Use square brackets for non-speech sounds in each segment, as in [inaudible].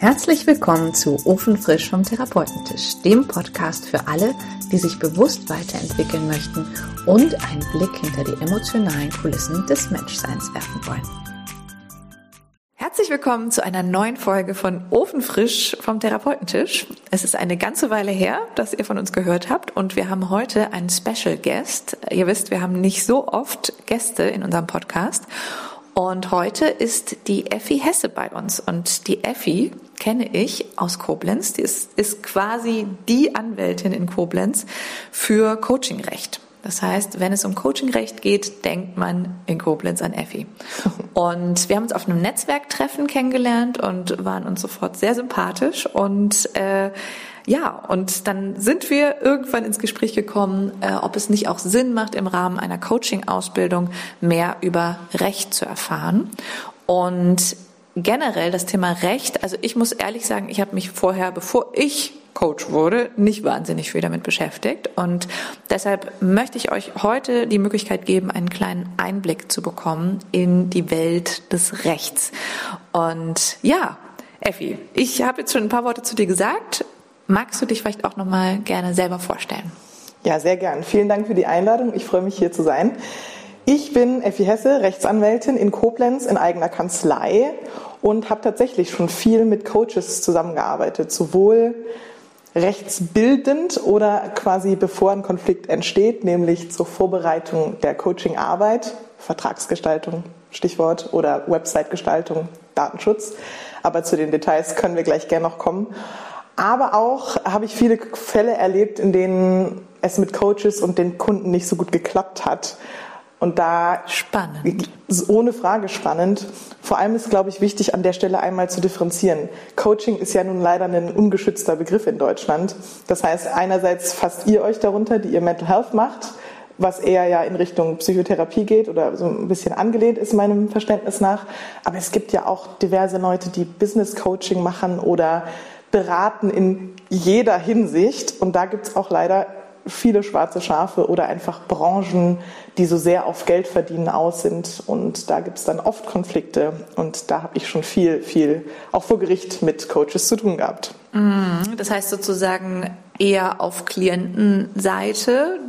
Herzlich willkommen zu Ofenfrisch vom Therapeutentisch, dem Podcast für alle, die sich bewusst weiterentwickeln möchten und einen Blick hinter die emotionalen Kulissen des Menschseins werfen wollen. Herzlich willkommen zu einer neuen Folge von Ofenfrisch vom Therapeutentisch. Es ist eine ganze Weile her, dass ihr von uns gehört habt und wir haben heute einen Special Guest. Ihr wisst, wir haben nicht so oft Gäste in unserem Podcast und heute ist die Effi Hesse bei uns. Und die Effi kenne ich aus Koblenz. Die ist, ist quasi die Anwältin in Koblenz für Coachingrecht. Das heißt, wenn es um Coachingrecht geht, denkt man in Koblenz an Effi. [laughs] Und wir haben uns auf einem Netzwerktreffen kennengelernt und waren uns sofort sehr sympathisch und äh, ja, und dann sind wir irgendwann ins Gespräch gekommen, äh, ob es nicht auch Sinn macht, im Rahmen einer Coaching-Ausbildung mehr über Recht zu erfahren. Und generell das Thema Recht, also ich muss ehrlich sagen, ich habe mich vorher, bevor ich Coach wurde, nicht wahnsinnig viel damit beschäftigt. Und deshalb möchte ich euch heute die Möglichkeit geben, einen kleinen Einblick zu bekommen in die Welt des Rechts. Und ja, Effi, ich habe jetzt schon ein paar Worte zu dir gesagt. Magst du dich vielleicht auch noch mal gerne selber vorstellen? Ja, sehr gern. Vielen Dank für die Einladung. Ich freue mich hier zu sein. Ich bin Effi Hesse, Rechtsanwältin in Koblenz in eigener Kanzlei und habe tatsächlich schon viel mit Coaches zusammengearbeitet, sowohl rechtsbildend oder quasi bevor ein Konflikt entsteht, nämlich zur Vorbereitung der Coachingarbeit, Vertragsgestaltung, Stichwort, oder Websitegestaltung, Datenschutz. Aber zu den Details können wir gleich gerne noch kommen. Aber auch habe ich viele Fälle erlebt, in denen es mit Coaches und den Kunden nicht so gut geklappt hat. Und da spannend. Ohne Frage spannend. Vor allem ist, glaube ich, wichtig, an der Stelle einmal zu differenzieren. Coaching ist ja nun leider ein ungeschützter Begriff in Deutschland. Das heißt, einerseits fasst ihr euch darunter, die ihr Mental Health macht, was eher ja in Richtung Psychotherapie geht oder so ein bisschen angelehnt ist meinem Verständnis nach. Aber es gibt ja auch diverse Leute, die Business Coaching machen oder beraten in jeder Hinsicht. Und da gibt es auch leider viele schwarze Schafe oder einfach Branchen, die so sehr auf Geld verdienen aus sind. Und da gibt es dann oft Konflikte. Und da habe ich schon viel, viel auch vor Gericht mit Coaches zu tun gehabt. Mhm. Das heißt sozusagen eher auf Klientenseite.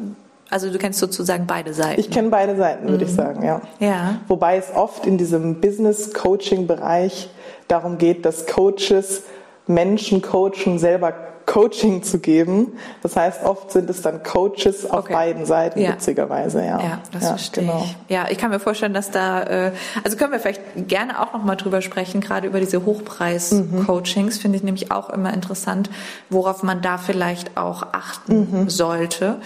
Also du kennst sozusagen beide Seiten. Ich kenne beide Seiten, würde mhm. ich sagen, ja. ja. Wobei es oft in diesem Business-Coaching-Bereich darum geht, dass Coaches Menschen coachen, selber Coaching zu geben. Das heißt, oft sind es dann Coaches auf okay. beiden Seiten, ja. witzigerweise. Ja, ja das ja, verstehe genau. ich. Ja, ich kann mir vorstellen, dass da, äh, also können wir vielleicht gerne auch noch mal drüber sprechen, gerade über diese Hochpreis-Coachings, mhm. finde ich nämlich auch immer interessant, worauf man da vielleicht auch achten mhm. sollte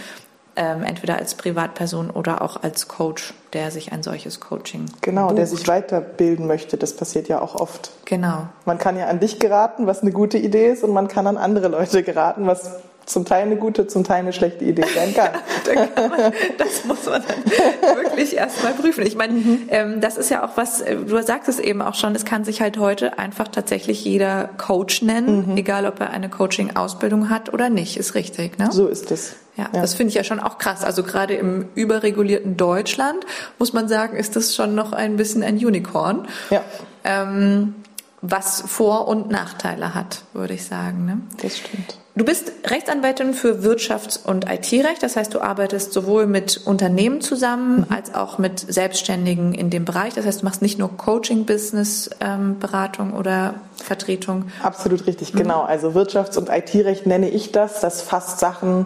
ähm, entweder als Privatperson oder auch als Coach, der sich ein solches Coaching Genau, bucht. der sich weiterbilden möchte. Das passiert ja auch oft. Genau. Man kann ja an dich geraten, was eine gute Idee ist, und man kann an andere Leute geraten, was zum Teil eine gute, zum Teil eine schlechte Idee sein kann. [laughs] kann man, das muss man dann [laughs] wirklich erstmal prüfen. Ich meine, mhm. ähm, das ist ja auch was, äh, du sagst es eben auch schon, es kann sich halt heute einfach tatsächlich jeder Coach nennen, mhm. egal ob er eine Coaching-Ausbildung hat oder nicht, ist richtig, ne? So ist es. Ja, ja, das finde ich ja schon auch krass. Also gerade im überregulierten Deutschland muss man sagen, ist das schon noch ein bisschen ein Unicorn. Ja. Ähm, was Vor- und Nachteile hat, würde ich sagen. Ne? Das stimmt. Du bist Rechtsanwältin für Wirtschafts- und IT-Recht, das heißt, du arbeitest sowohl mit Unternehmen zusammen mhm. als auch mit Selbstständigen in dem Bereich. Das heißt, du machst nicht nur Coaching, Business, ähm, Beratung oder Vertretung. Absolut richtig, mhm. genau. Also Wirtschafts- und IT-Recht nenne ich das. Das fasst Sachen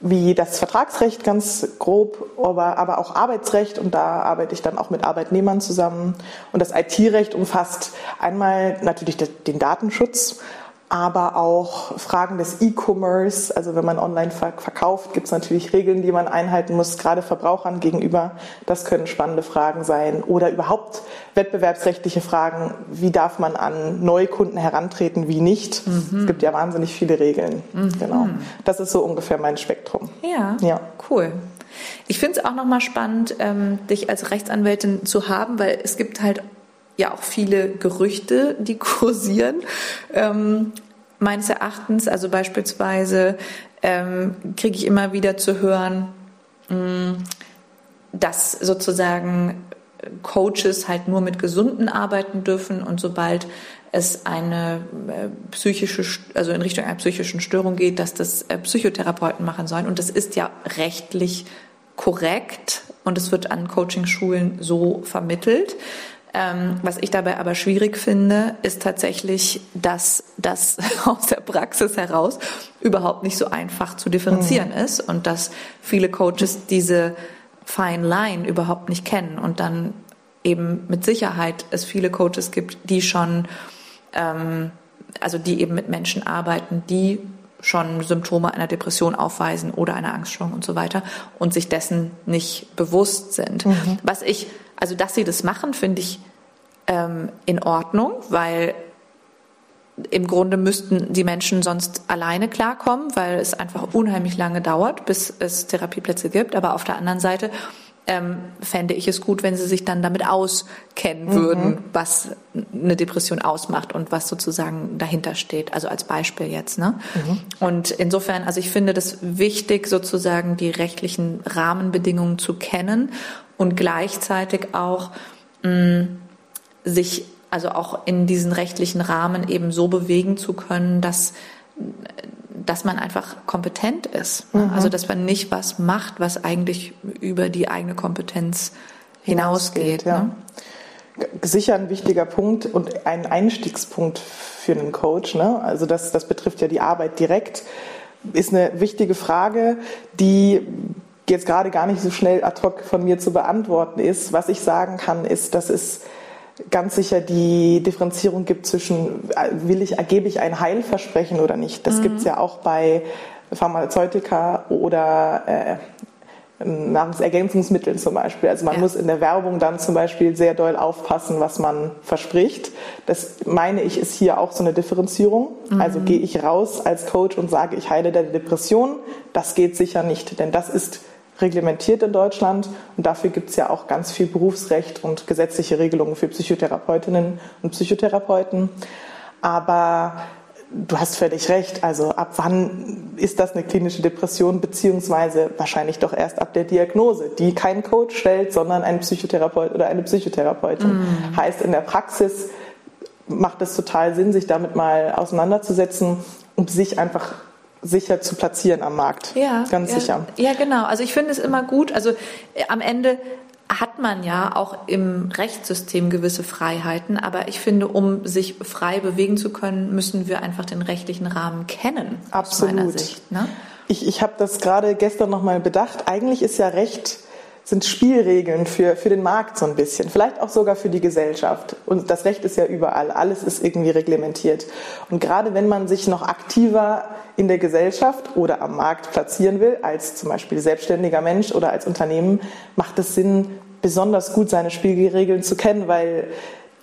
wie das Vertragsrecht ganz grob, aber, aber auch Arbeitsrecht und da arbeite ich dann auch mit Arbeitnehmern zusammen. Und das IT-Recht umfasst einmal natürlich den Datenschutz, aber auch Fragen des E-Commerce. Also wenn man online verkauft, gibt es natürlich Regeln, die man einhalten muss, gerade Verbrauchern gegenüber. Das können spannende Fragen sein. Oder überhaupt wettbewerbsrechtliche Fragen. Wie darf man an Neukunden herantreten, wie nicht? Mhm. Es gibt ja wahnsinnig viele Regeln. Mhm. Genau. Das ist so ungefähr mein Spektrum. Ja, ja. cool. Ich finde es auch nochmal spannend, ähm, dich als Rechtsanwältin zu haben, weil es gibt halt ja auch viele Gerüchte, die [laughs] kursieren. Ähm, meines Erachtens, also beispielsweise ähm, kriege ich immer wieder zu hören, mh, mm, dass sozusagen Coaches halt nur mit Gesunden arbeiten dürfen und sobald es eine äh, psychische, also in Richtung einer psychischen Störung geht, dass das äh, Psychotherapeuten machen sollen. Und das ist ja rechtlich korrekt und es wird an Coachingschulen so vermittelt. Ähm, was ich dabei aber schwierig finde, ist tatsächlich, dass das [laughs] aus der Praxis heraus überhaupt nicht so einfach zu differenzieren mhm. ist und dass viele Coaches diese Fine Line überhaupt nicht kennen und dann eben mit Sicherheit es viele Coaches gibt, die schon, ähm, also die eben mit Menschen arbeiten, die schon Symptome einer Depression aufweisen oder einer Angststörung und so weiter und sich dessen nicht bewusst sind. Mhm. Was ich, also dass sie das machen, finde ich ähm, in Ordnung, weil im Grunde müssten die Menschen sonst alleine klarkommen, weil es einfach unheimlich lange dauert, bis es Therapieplätze gibt. Aber auf der anderen Seite ähm, fände ich es gut, wenn sie sich dann damit auskennen mhm. würden, mhm. was eine Depression ausmacht und was sozusagen dahinter steht. Also als Beispiel jetzt. Ne? Mhm. Und insofern, also ich finde das wichtig, sozusagen die rechtlichen Rahmenbedingungen zu kennen und gleichzeitig auch mh, sich also auch in diesen rechtlichen Rahmen eben so bewegen zu können, dass dass man einfach kompetent ist. Ne? Mhm. Also dass man nicht was macht, was eigentlich über die eigene Kompetenz hinausgeht. hinausgeht ja. ne? Sicher ein wichtiger Punkt und ein Einstiegspunkt für einen Coach. Ne? Also das, das betrifft ja die Arbeit direkt. Ist eine wichtige Frage, die jetzt gerade gar nicht so schnell ad hoc von mir zu beantworten ist. Was ich sagen kann, ist, dass es ganz sicher die Differenzierung gibt zwischen, will ich, ergebe ich ein Heilversprechen oder nicht. Das mhm. gibt es ja auch bei Pharmazeutika oder äh, Nahrungsergänzungsmitteln zum Beispiel. Also man ja. muss in der Werbung dann zum Beispiel sehr doll aufpassen, was man verspricht. Das meine ich ist hier auch so eine Differenzierung. Mhm. Also gehe ich raus als Coach und sage, ich heile der Depression. Das geht sicher nicht, denn das ist reglementiert in Deutschland und dafür gibt es ja auch ganz viel Berufsrecht und gesetzliche Regelungen für Psychotherapeutinnen und Psychotherapeuten. Aber du hast völlig recht. Also ab wann ist das eine klinische Depression, beziehungsweise wahrscheinlich doch erst ab der Diagnose, die kein Coach stellt, sondern ein Psychotherapeut oder eine Psychotherapeutin. Mm. Heißt in der Praxis macht es total Sinn, sich damit mal auseinanderzusetzen und sich einfach sicher zu platzieren am Markt. Ja, ganz ja, sicher. Ja, genau. Also ich finde es immer gut. Also äh, am Ende hat man ja auch im Rechtssystem gewisse Freiheiten, aber ich finde, um sich frei bewegen zu können, müssen wir einfach den rechtlichen Rahmen kennen. Absolut. Aus meiner Sicht, ne? Ich, ich habe das gerade gestern nochmal bedacht. Eigentlich ist ja Recht sind Spielregeln für, für den Markt so ein bisschen, vielleicht auch sogar für die Gesellschaft. Und das Recht ist ja überall, alles ist irgendwie reglementiert. Und gerade wenn man sich noch aktiver in der Gesellschaft oder am Markt platzieren will, als zum Beispiel selbstständiger Mensch oder als Unternehmen, macht es Sinn, besonders gut seine Spielregeln zu kennen, weil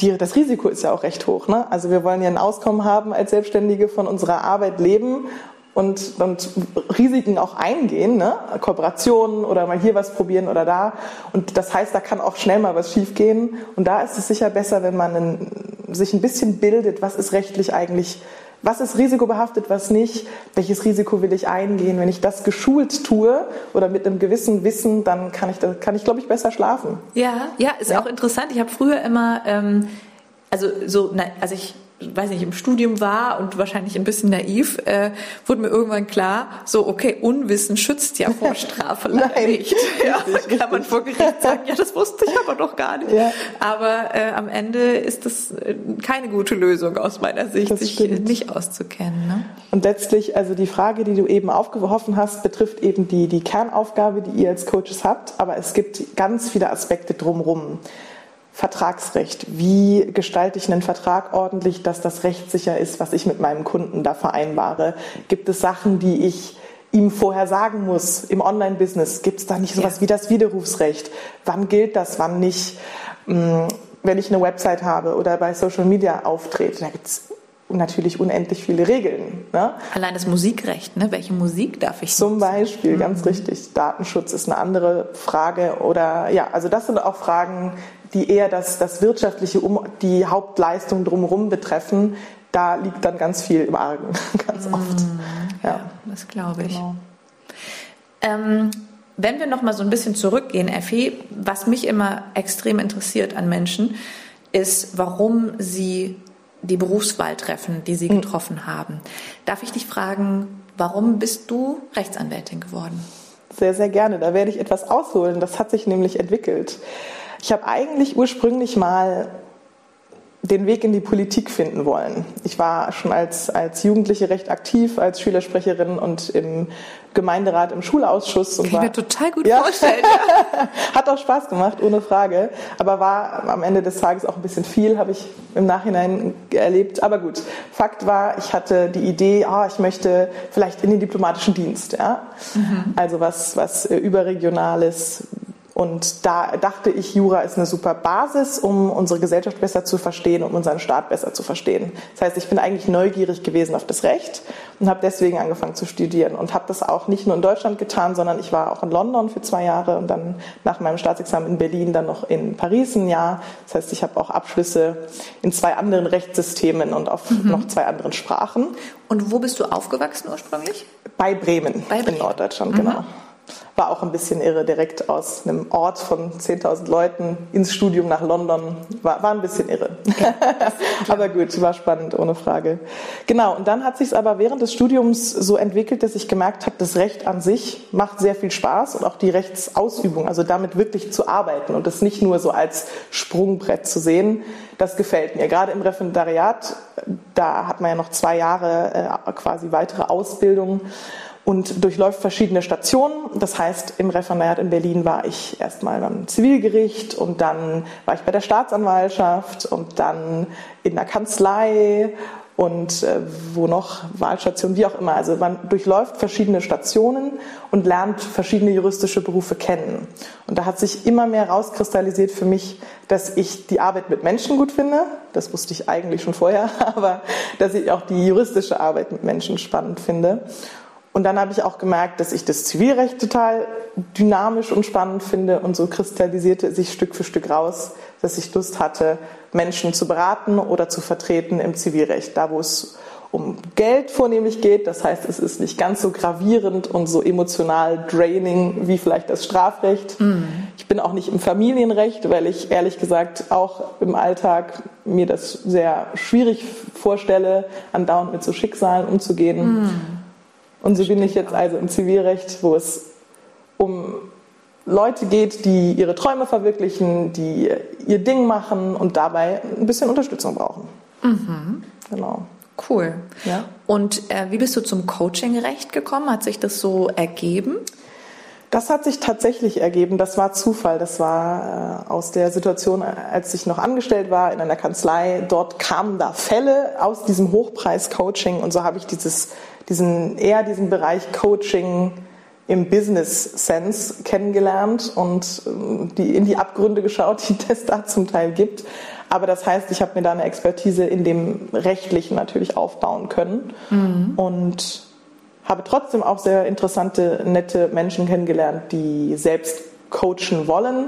die, das Risiko ist ja auch recht hoch. Ne? Also wir wollen ja ein Auskommen haben als Selbstständige von unserer Arbeit leben und, und Risiken auch eingehen, ne? Kooperationen oder mal hier was probieren oder da. Und das heißt, da kann auch schnell mal was schiefgehen. Und da ist es sicher besser, wenn man einen, sich ein bisschen bildet, was ist rechtlich eigentlich, was ist risikobehaftet, was nicht, welches Risiko will ich eingehen. Wenn ich das geschult tue oder mit einem gewissen Wissen, dann kann ich, kann ich glaube ich, besser schlafen. Ja, ja, ist ja. auch interessant. Ich habe früher immer, ähm, also so, also ich weiß nicht, im Studium war und wahrscheinlich ein bisschen naiv, äh, wurde mir irgendwann klar, so, okay, Unwissen schützt ja vor [laughs] Strafe leider nicht. [laughs] Ja, richtig, kann man vor Gericht sagen, ja, das wusste ich aber doch gar nicht. Ja. Aber äh, am Ende ist das äh, keine gute Lösung aus meiner Sicht, sich nicht auszukennen. Ne? Und letztlich, also die Frage, die du eben aufgeworfen hast, betrifft eben die, die Kernaufgabe, die ihr als Coaches habt, aber es gibt ganz viele Aspekte drumherum. Vertragsrecht. Wie gestalte ich einen Vertrag ordentlich, dass das rechtssicher ist, was ich mit meinem Kunden da vereinbare? Gibt es Sachen, die ich ihm vorher sagen muss im Online-Business? Gibt es da nicht sowas ja. wie das Widerrufsrecht? Wann gilt das, wann nicht? Hm, wenn ich eine Website habe oder bei Social Media auftrete, da gibt es natürlich unendlich viele Regeln. Ne? Allein das Musikrecht, ne? welche Musik darf ich Zum nutzen? Beispiel, ganz mhm. richtig. Datenschutz ist eine andere Frage. Oder ja, also das sind auch Fragen, die eher das, das Wirtschaftliche, um die Hauptleistung drumherum betreffen, da liegt dann ganz viel im Argen, [laughs] ganz oft. Mm, ja. ja, das glaube ich. Genau. Ähm, Wenn wir noch mal so ein bisschen zurückgehen, Effi, was mich immer extrem interessiert an Menschen, ist, warum sie die Berufswahl treffen, die sie hm. getroffen haben. Darf ich dich fragen, warum bist du Rechtsanwältin geworden? Sehr, sehr gerne. Da werde ich etwas ausholen. Das hat sich nämlich entwickelt. Ich habe eigentlich ursprünglich mal den Weg in die Politik finden wollen. Ich war schon als, als Jugendliche recht aktiv, als Schülersprecherin und im Gemeinderat im Schulausschuss. Und Kann war, ich mir total gut ja, vorstellen. [laughs] hat auch Spaß gemacht, ohne Frage. Aber war am Ende des Tages auch ein bisschen viel, habe ich im Nachhinein erlebt. Aber gut, Fakt war, ich hatte die Idee, oh, ich möchte vielleicht in den diplomatischen Dienst. Ja? Mhm. Also was, was überregionales, und da dachte ich, Jura ist eine super Basis, um unsere Gesellschaft besser zu verstehen, um unseren Staat besser zu verstehen. Das heißt, ich bin eigentlich neugierig gewesen auf das Recht und habe deswegen angefangen zu studieren und habe das auch nicht nur in Deutschland getan, sondern ich war auch in London für zwei Jahre und dann nach meinem Staatsexamen in Berlin dann noch in Paris ein Jahr. Das heißt, ich habe auch Abschlüsse in zwei anderen Rechtssystemen und auf mhm. noch zwei anderen Sprachen. Und wo bist du aufgewachsen ursprünglich? Bei Bremen, Bei Bremen. in Norddeutschland, mhm. genau war auch ein bisschen irre, direkt aus einem Ort von 10.000 Leuten ins Studium nach London. War, war ein bisschen irre. [laughs] Aber gut, war spannend, ohne Frage. Genau, und dann hat sich es aber während des Studiums so entwickelt, dass ich gemerkt habe, das Recht an sich macht sehr viel Spaß und auch die Rechtsausübung, also damit wirklich zu arbeiten und das nicht nur so als Sprungbrett zu sehen, das gefällt mir. Gerade im Referendariat, da hat man ja noch zwei Jahre äh, quasi weitere Ausbildung und durchläuft verschiedene Stationen. Das heißt, im Referendariat in Berlin war ich erstmal beim Zivilgericht und dann war ich bei der Staatsanwaltschaft und dann in der Kanzlei und äh, wo noch Wahlstationen, wie auch immer. Also man durchläuft verschiedene Stationen und lernt verschiedene juristische Berufe kennen. Und da hat sich immer mehr rauskristallisiert für mich, dass ich die Arbeit mit Menschen gut finde. Das wusste ich eigentlich schon vorher, [laughs] aber dass ich auch die juristische Arbeit mit Menschen spannend finde. Und dann habe ich auch gemerkt, dass ich das Zivilrecht total dynamisch und spannend finde. Und so kristallisierte sich Stück für Stück raus, dass ich Lust hatte, Menschen zu beraten oder zu vertreten im Zivilrecht. Da, wo es um Geld vornehmlich geht. Das heißt, es ist nicht ganz so gravierend und so emotional draining wie vielleicht das Strafrecht. Mhm. Ich bin auch nicht im Familienrecht, weil ich ehrlich gesagt auch im Alltag mir das sehr schwierig vorstelle, andauernd mit so Schicksalen umzugehen. Mhm. Und so bin ich jetzt also im Zivilrecht, wo es um Leute geht, die ihre Träume verwirklichen, die ihr Ding machen und dabei ein bisschen Unterstützung brauchen. Mhm. Genau. Cool. Ja. Und äh, wie bist du zum Coaching-Recht gekommen? Hat sich das so ergeben? Das hat sich tatsächlich ergeben. Das war Zufall. Das war äh, aus der Situation, als ich noch angestellt war in einer Kanzlei. Dort kamen da Fälle aus diesem Hochpreis-Coaching und so habe ich dieses diesen, eher diesen Bereich Coaching im Business Sense kennengelernt und ähm, die, in die Abgründe geschaut, die [laughs] es da zum Teil gibt. Aber das heißt, ich habe mir da eine Expertise in dem Rechtlichen natürlich aufbauen können mhm. und habe trotzdem auch sehr interessante, nette Menschen kennengelernt, die selbst coachen wollen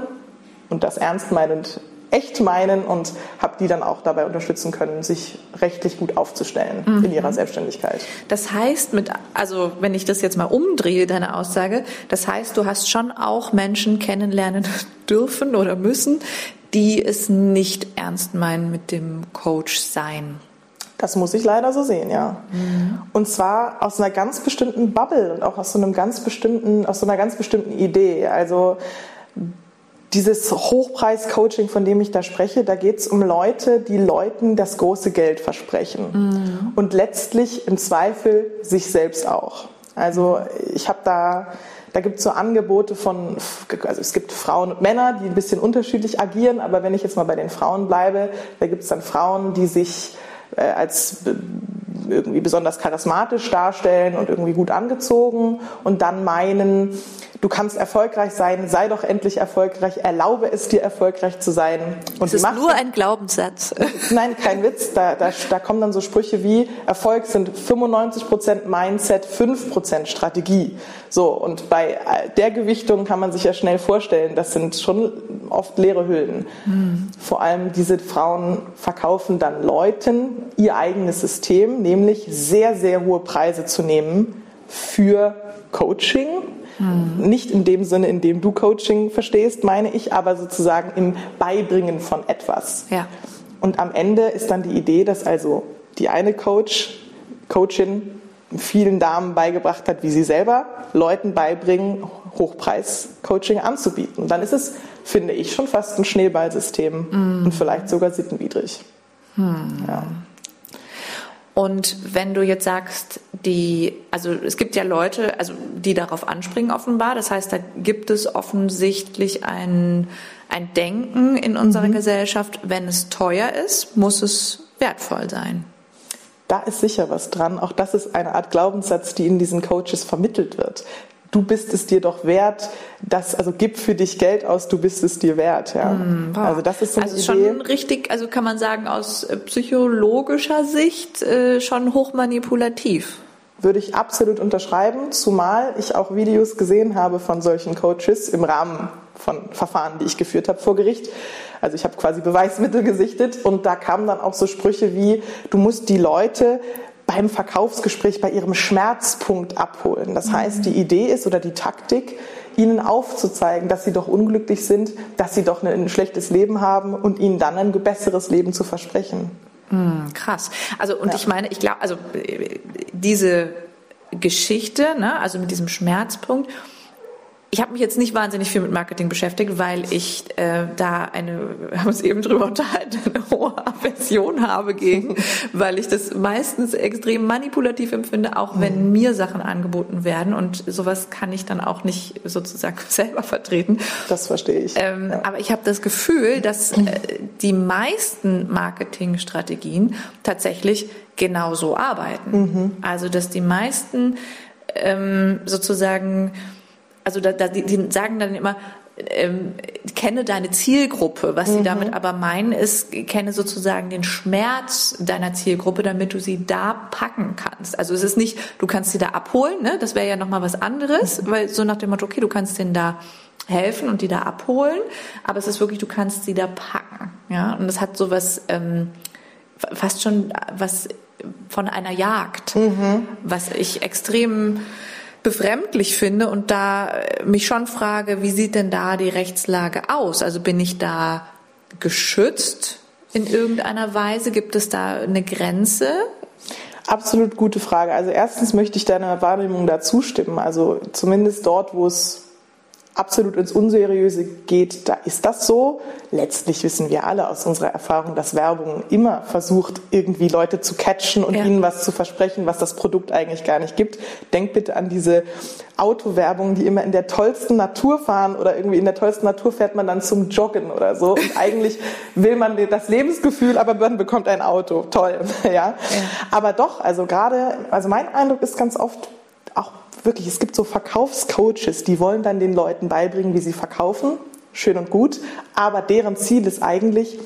und das ernst meinend echt meinen und habe die dann auch dabei unterstützen können, sich rechtlich gut aufzustellen mhm. in ihrer Selbstständigkeit. Das heißt, mit, also wenn ich das jetzt mal umdrehe, deine Aussage, das heißt, du hast schon auch Menschen kennenlernen [laughs] dürfen oder müssen, die es nicht ernst meinen mit dem Coach sein. Das muss ich leider so sehen, ja. Mhm. Und zwar aus einer ganz bestimmten Bubble und auch aus so einem ganz bestimmten, aus so einer ganz bestimmten Idee. Also dieses Hochpreis-Coaching, von dem ich da spreche, da geht es um Leute, die Leuten das große Geld versprechen. Mhm. Und letztlich im Zweifel sich selbst auch. Also ich habe da, da gibt es so Angebote von, also es gibt Frauen und Männer, die ein bisschen unterschiedlich agieren, aber wenn ich jetzt mal bei den Frauen bleibe, da gibt es dann Frauen, die sich äh, als irgendwie besonders charismatisch darstellen und irgendwie gut angezogen und dann meinen, du kannst erfolgreich sein, sei doch endlich erfolgreich, erlaube es dir erfolgreich zu sein. Und es ist nur ein Glaubenssatz. [laughs] Nein, kein Witz. Da, da, da kommen dann so Sprüche wie, Erfolg sind 95% Mindset, 5% Strategie. So, und bei der Gewichtung kann man sich ja schnell vorstellen, das sind schon oft leere Hüllen. Mhm. Vor allem diese Frauen verkaufen dann Leuten ihr eigenes System, nämlich sehr, sehr hohe Preise zu nehmen für Coaching, Mhm. Nicht in dem Sinne, in dem du Coaching verstehst, meine ich, aber sozusagen im Beibringen von etwas. Ja. Und am Ende ist dann die Idee, dass also die eine Coach, Coachin vielen Damen beigebracht hat, wie sie selber Leuten beibringen, Hochpreis-Coaching anzubieten. Und dann ist es, finde ich, schon fast ein Schneeballsystem mm. und vielleicht sogar sittenwidrig. Hm. Ja. Und wenn du jetzt sagst, die, also es gibt ja Leute, also die darauf anspringen offenbar. Das heißt, da gibt es offensichtlich ein, ein Denken in unserer mhm. Gesellschaft, wenn es teuer ist, muss es wertvoll sein. Da ist sicher was dran. Auch das ist eine Art Glaubenssatz, die in diesen Coaches vermittelt wird du bist es dir doch wert, das, also gib für dich Geld aus, du bist es dir wert. Ja. Mm, Also das ist so eine also Idee. schon richtig, also kann man sagen, aus äh, psychologischer Sicht äh, schon hochmanipulativ. Würde ich absolut unterschreiben, zumal ich auch Videos gesehen habe von solchen Coaches im Rahmen von Verfahren, die ich geführt habe vor Gericht. Also ich habe quasi Beweismittel gesichtet und da kamen dann auch so Sprüche wie, du musst die Leute beim Verkaufsgespräch bei ihrem Schmerzpunkt abholen. Das heißt, die Idee ist oder die Taktik, ihnen aufzuzeigen, dass sie doch unglücklich sind, dass sie doch ein schlechtes Leben haben und ihnen dann ein besseres Leben zu versprechen. Mm, krass. Also und ja. ich meine, ich glaube, also diese Geschichte, ne, also mit diesem Schmerzpunkt, ich habe mich jetzt nicht wahnsinnig viel mit Marketing beschäftigt, weil ich äh, da eine, wir haben uns eben drüber unterhalten, eine hohe Aversion habe gegen, weil ich das meistens extrem manipulativ empfinde, auch wenn mhm. mir Sachen angeboten werden und sowas kann ich dann auch nicht sozusagen [laughs] selber vertreten. Das verstehe ich. Ähm, ja. Aber ich habe das Gefühl, dass äh, die meisten Marketingstrategien tatsächlich genauso arbeiten. Mhm. Also dass die meisten ähm, sozusagen also da, da, die, die sagen dann immer, ähm, kenne deine Zielgruppe. Was mhm. sie damit aber meinen, ist, kenne sozusagen den Schmerz deiner Zielgruppe, damit du sie da packen kannst. Also es ist nicht, du kannst sie da abholen, ne? das wäre ja nochmal was anderes, mhm. weil so nach dem Motto, okay, du kannst denen da helfen und die da abholen, aber es ist wirklich, du kannst sie da packen. Ja? Und das hat sowas ähm, fast schon was von einer Jagd, mhm. was ich extrem befremdlich finde und da äh, mich schon frage, wie sieht denn da die Rechtslage aus? Also bin ich da geschützt in irgendeiner Weise? Gibt es da eine Grenze? Absolut gute Frage. Also erstens möchte ich deiner Wahrnehmung da zustimmen. Also zumindest dort, wo es absolut ins Unseriöse geht, da ist das so. Letztlich wissen wir alle aus unserer Erfahrung, dass Werbung immer versucht, irgendwie Leute zu catchen und ja. ihnen was zu versprechen, was das Produkt eigentlich gar nicht gibt. Denk bitte an diese Autowerbung, die immer in der tollsten Natur fahren oder irgendwie in der tollsten Natur fährt man dann zum Joggen oder so. Und [laughs] eigentlich will man das Lebensgefühl, aber man bekommt ein Auto. Toll, [laughs] ja. ja. Aber doch, also gerade, also mein Eindruck ist ganz oft, auch wirklich, es gibt so Verkaufscoaches, die wollen dann den Leuten beibringen, wie sie verkaufen. Schön und gut. Aber deren Ziel ist eigentlich,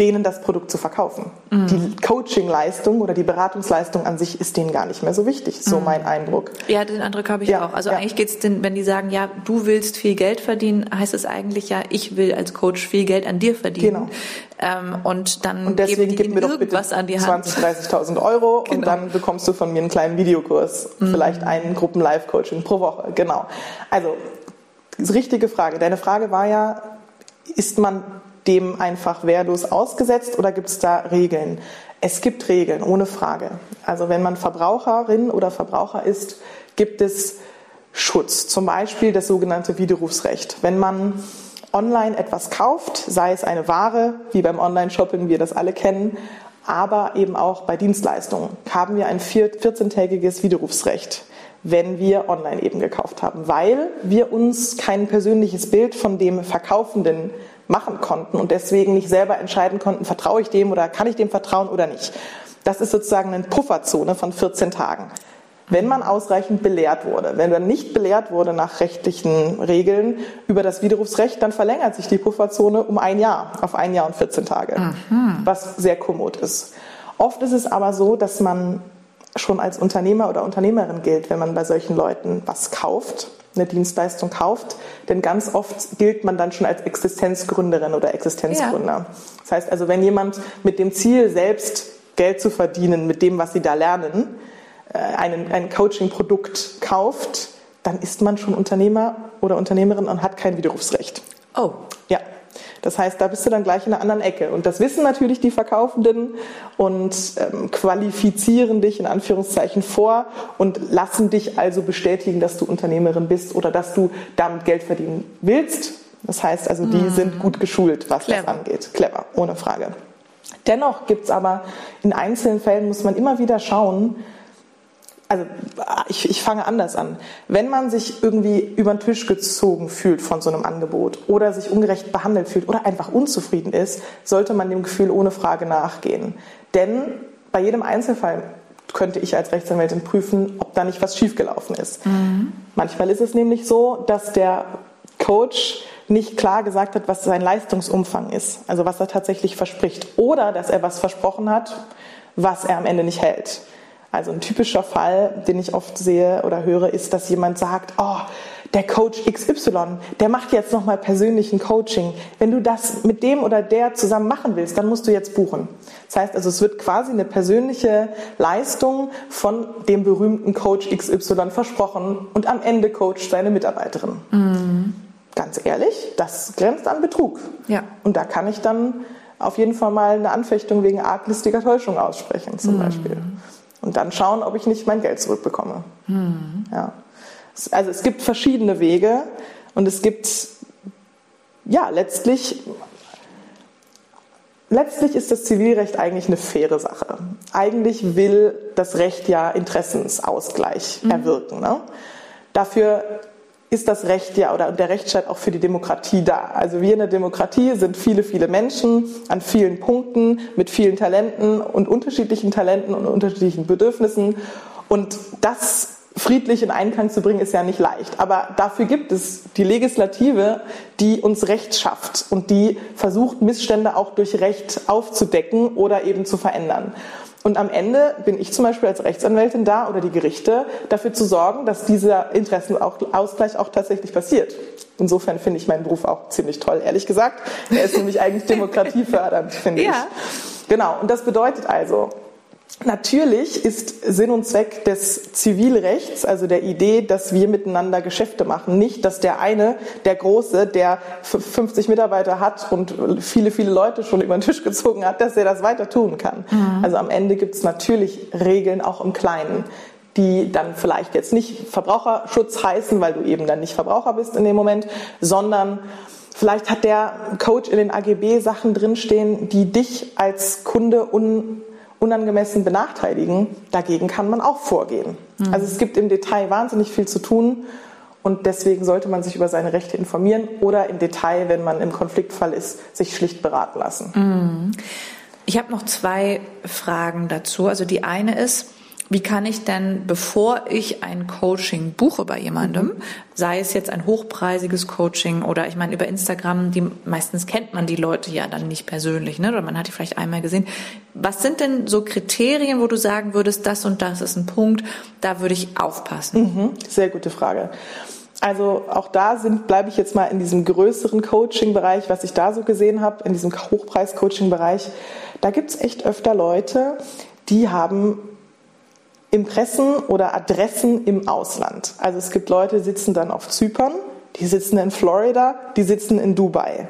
denen das Produkt zu verkaufen. Mhm. Die Coaching-Leistung oder die Beratungsleistung an sich ist denen gar nicht mehr so wichtig, so mhm. mein Eindruck. Ja, den Eindruck habe ich ja, auch. Also ja. eigentlich geht es, wenn die sagen, ja, du willst viel Geld verdienen, heißt es eigentlich ja, ich will als Coach viel Geld an dir verdienen. Genau. Ähm, und dann und deswegen gib mir doch bitte an die Hand. 20.000, 30.000 Euro genau. und dann bekommst du von mir einen kleinen Videokurs, mhm. vielleicht einen Gruppen-Live-Coaching pro Woche. Genau. Also, richtige Frage. Deine Frage war ja, ist man dem einfach wehrlos ausgesetzt oder gibt es da Regeln? Es gibt Regeln, ohne Frage. Also wenn man Verbraucherin oder Verbraucher ist, gibt es Schutz, zum Beispiel das sogenannte Widerrufsrecht. Wenn man online etwas kauft, sei es eine Ware, wie beim Online-Shopping, wir das alle kennen, aber eben auch bei Dienstleistungen, haben wir ein 14-tägiges Widerrufsrecht, wenn wir online eben gekauft haben, weil wir uns kein persönliches Bild von dem Verkaufenden machen konnten und deswegen nicht selber entscheiden konnten, vertraue ich dem oder kann ich dem vertrauen oder nicht. Das ist sozusagen eine Pufferzone von 14 Tagen. Wenn man ausreichend belehrt wurde, wenn man nicht belehrt wurde nach rechtlichen Regeln über das Widerrufsrecht, dann verlängert sich die Pufferzone um ein Jahr, auf ein Jahr und 14 Tage, mhm. was sehr kommod ist. Oft ist es aber so, dass man schon als Unternehmer oder Unternehmerin gilt, wenn man bei solchen Leuten was kauft eine Dienstleistung kauft. Denn ganz oft gilt man dann schon als Existenzgründerin oder Existenzgründer. Ja. Das heißt also, wenn jemand mit dem Ziel, selbst Geld zu verdienen mit dem, was sie da lernen, äh, einen, ein Coaching-Produkt kauft, dann ist man schon Unternehmer oder Unternehmerin und hat kein Widerrufsrecht. Oh. Das heißt, da bist du dann gleich in einer anderen Ecke. Und das wissen natürlich die Verkaufenden und ähm, qualifizieren dich in Anführungszeichen vor und lassen dich also bestätigen, dass du Unternehmerin bist oder dass du damit Geld verdienen willst. Das heißt also, die mhm. sind gut geschult, was Clever. das angeht. Clever, ohne Frage. Dennoch gibt es aber in einzelnen Fällen, muss man immer wieder schauen, also ich, ich fange anders an. Wenn man sich irgendwie über den Tisch gezogen fühlt von so einem Angebot oder sich ungerecht behandelt fühlt oder einfach unzufrieden ist, sollte man dem Gefühl ohne Frage nachgehen. Denn bei jedem Einzelfall könnte ich als Rechtsanwältin prüfen, ob da nicht was schiefgelaufen ist. Mhm. Manchmal ist es nämlich so, dass der Coach nicht klar gesagt hat, was sein Leistungsumfang ist, also was er tatsächlich verspricht, oder dass er was versprochen hat, was er am Ende nicht hält. Also ein typischer Fall, den ich oft sehe oder höre, ist, dass jemand sagt, oh, der Coach XY, der macht jetzt nochmal persönlichen Coaching. Wenn du das mit dem oder der zusammen machen willst, dann musst du jetzt buchen. Das heißt also, es wird quasi eine persönliche Leistung von dem berühmten Coach XY versprochen und am Ende coacht seine Mitarbeiterin. Mhm. Ganz ehrlich, das grenzt an Betrug. Ja. Und da kann ich dann auf jeden Fall mal eine Anfechtung wegen arglistiger Täuschung aussprechen, zum mhm. Beispiel und dann schauen, ob ich nicht mein Geld zurückbekomme. Hm. Ja. Also es gibt verschiedene Wege und es gibt, ja, letztlich, letztlich ist das Zivilrecht eigentlich eine faire Sache. Eigentlich will das Recht ja Interessensausgleich mhm. erwirken. Ne? Dafür ist das Recht ja oder der Rechtsstaat auch für die Demokratie da. Also wir in der Demokratie sind viele, viele Menschen an vielen Punkten mit vielen Talenten und unterschiedlichen Talenten und unterschiedlichen Bedürfnissen. Und das friedlich in Einklang zu bringen, ist ja nicht leicht. Aber dafür gibt es die Legislative, die uns Recht schafft und die versucht, Missstände auch durch Recht aufzudecken oder eben zu verändern. Und am Ende bin ich zum Beispiel als Rechtsanwältin da oder die Gerichte dafür zu sorgen, dass dieser Interessenausgleich auch tatsächlich passiert. Insofern finde ich meinen Beruf auch ziemlich toll, ehrlich gesagt. Er ist nämlich eigentlich [laughs] demokratiefördernd, finde ja. ich. Genau. Und das bedeutet also, Natürlich ist Sinn und Zweck des Zivilrechts, also der Idee, dass wir miteinander Geschäfte machen, nicht, dass der eine, der Große, der 50 Mitarbeiter hat und viele, viele Leute schon über den Tisch gezogen hat, dass er das weiter tun kann. Mhm. Also am Ende gibt es natürlich Regeln auch im Kleinen, die dann vielleicht jetzt nicht Verbraucherschutz heißen, weil du eben dann nicht Verbraucher bist in dem Moment, sondern Vielleicht hat der Coach in den AGB Sachen drinstehen, die dich als Kunde un unangemessen benachteiligen, dagegen kann man auch vorgehen. Mhm. Also es gibt im Detail wahnsinnig viel zu tun und deswegen sollte man sich über seine Rechte informieren oder im Detail, wenn man im Konfliktfall ist, sich schlicht beraten lassen. Mhm. Ich habe noch zwei Fragen dazu. Also die eine ist, wie kann ich denn, bevor ich ein Coaching buche bei jemandem, mhm. sei es jetzt ein hochpreisiges Coaching oder ich meine über Instagram, die meistens kennt man die Leute ja dann nicht persönlich, ne? Oder man hat die vielleicht einmal gesehen. Was sind denn so Kriterien, wo du sagen würdest, das und das ist ein Punkt, da würde ich aufpassen? Mhm. Sehr gute Frage. Also auch da sind, bleibe ich jetzt mal in diesem größeren Coaching-Bereich, was ich da so gesehen habe, in diesem Hochpreis-Coaching-Bereich. Da gibt es echt öfter Leute, die haben Impressen oder Adressen im Ausland. Also es gibt Leute, die sitzen dann auf Zypern, die sitzen in Florida, die sitzen in Dubai.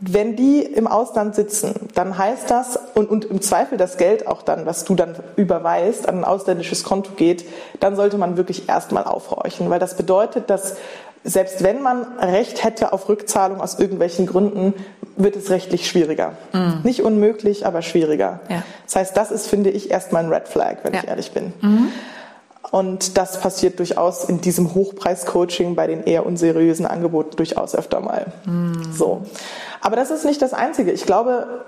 Wenn die im Ausland sitzen, dann heißt das, und, und im Zweifel das Geld auch dann, was du dann überweist, an ein ausländisches Konto geht, dann sollte man wirklich erstmal aufhorchen, weil das bedeutet, dass selbst wenn man Recht hätte auf Rückzahlung aus irgendwelchen Gründen, wird es rechtlich schwieriger. Mhm. Nicht unmöglich, aber schwieriger. Ja. Das heißt, das ist, finde ich, erstmal ein Red Flag, wenn ja. ich ehrlich bin. Mhm. Und das passiert durchaus in diesem Hochpreis-Coaching bei den eher unseriösen Angeboten durchaus öfter mal. Mhm. So. Aber das ist nicht das Einzige. Ich glaube,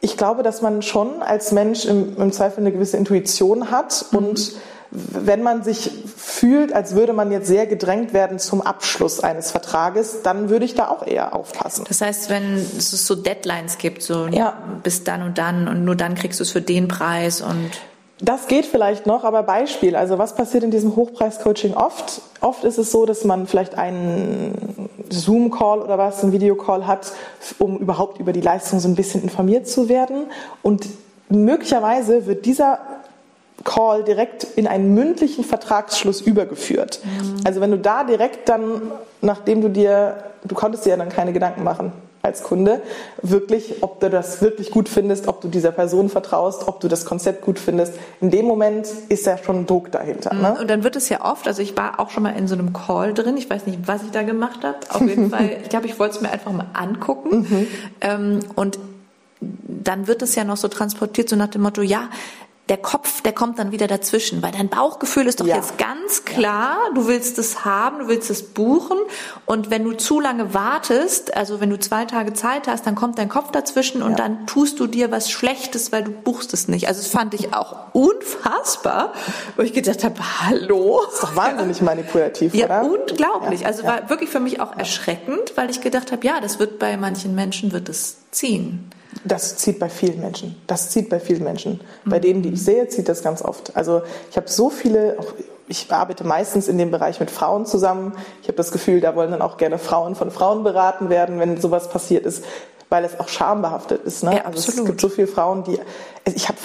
ich glaube, dass man schon als Mensch im, im Zweifel eine gewisse Intuition hat und mhm wenn man sich fühlt, als würde man jetzt sehr gedrängt werden zum Abschluss eines Vertrages, dann würde ich da auch eher aufpassen. Das heißt, wenn es so Deadlines gibt, so ja. bis dann und dann und nur dann kriegst du es für den Preis und das geht vielleicht noch, aber Beispiel. Also was passiert in diesem Hochpreis-Coaching oft? Oft ist es so, dass man vielleicht einen Zoom-Call oder was, einen Videocall hat, um überhaupt über die Leistung so ein bisschen informiert zu werden. Und möglicherweise wird dieser Call direkt in einen mündlichen Vertragsschluss übergeführt. Mhm. Also wenn du da direkt dann, nachdem du dir, du konntest dir ja dann keine Gedanken machen als Kunde, wirklich, ob du das wirklich gut findest, ob du dieser Person vertraust, ob du das Konzept gut findest. In dem Moment ist ja schon Druck dahinter. Ne? Und dann wird es ja oft, also ich war auch schon mal in so einem Call drin, ich weiß nicht, was ich da gemacht habe. Auf jeden [laughs] Fall, ich glaube, ich wollte es mir einfach mal angucken. Mhm. Ähm, und dann wird es ja noch so transportiert, so nach dem Motto, ja, der Kopf, der kommt dann wieder dazwischen, weil dein Bauchgefühl ist doch ja. jetzt ganz klar, ja. du willst es haben, du willst es buchen und wenn du zu lange wartest, also wenn du zwei Tage Zeit hast, dann kommt dein Kopf dazwischen und ja. dann tust du dir was Schlechtes, weil du buchst es nicht. Also das fand ich auch unfassbar, wo ich gedacht habe, hallo. Das ist doch wahnsinnig manipulativ, ja, oder? Unglaublich. Also war wirklich für mich auch erschreckend, weil ich gedacht habe, ja, das wird bei manchen Menschen wird es ziehen. Das zieht bei vielen Menschen. Das zieht bei vielen Menschen. Mhm. Bei denen, die ich sehe, zieht das ganz oft. Also ich habe so viele, ich arbeite meistens in dem Bereich mit Frauen zusammen. Ich habe das Gefühl, da wollen dann auch gerne Frauen von Frauen beraten werden, wenn sowas passiert ist, weil es auch schambehaftet ist. Ne? Ja, also es gibt so viele Frauen, die, ich habe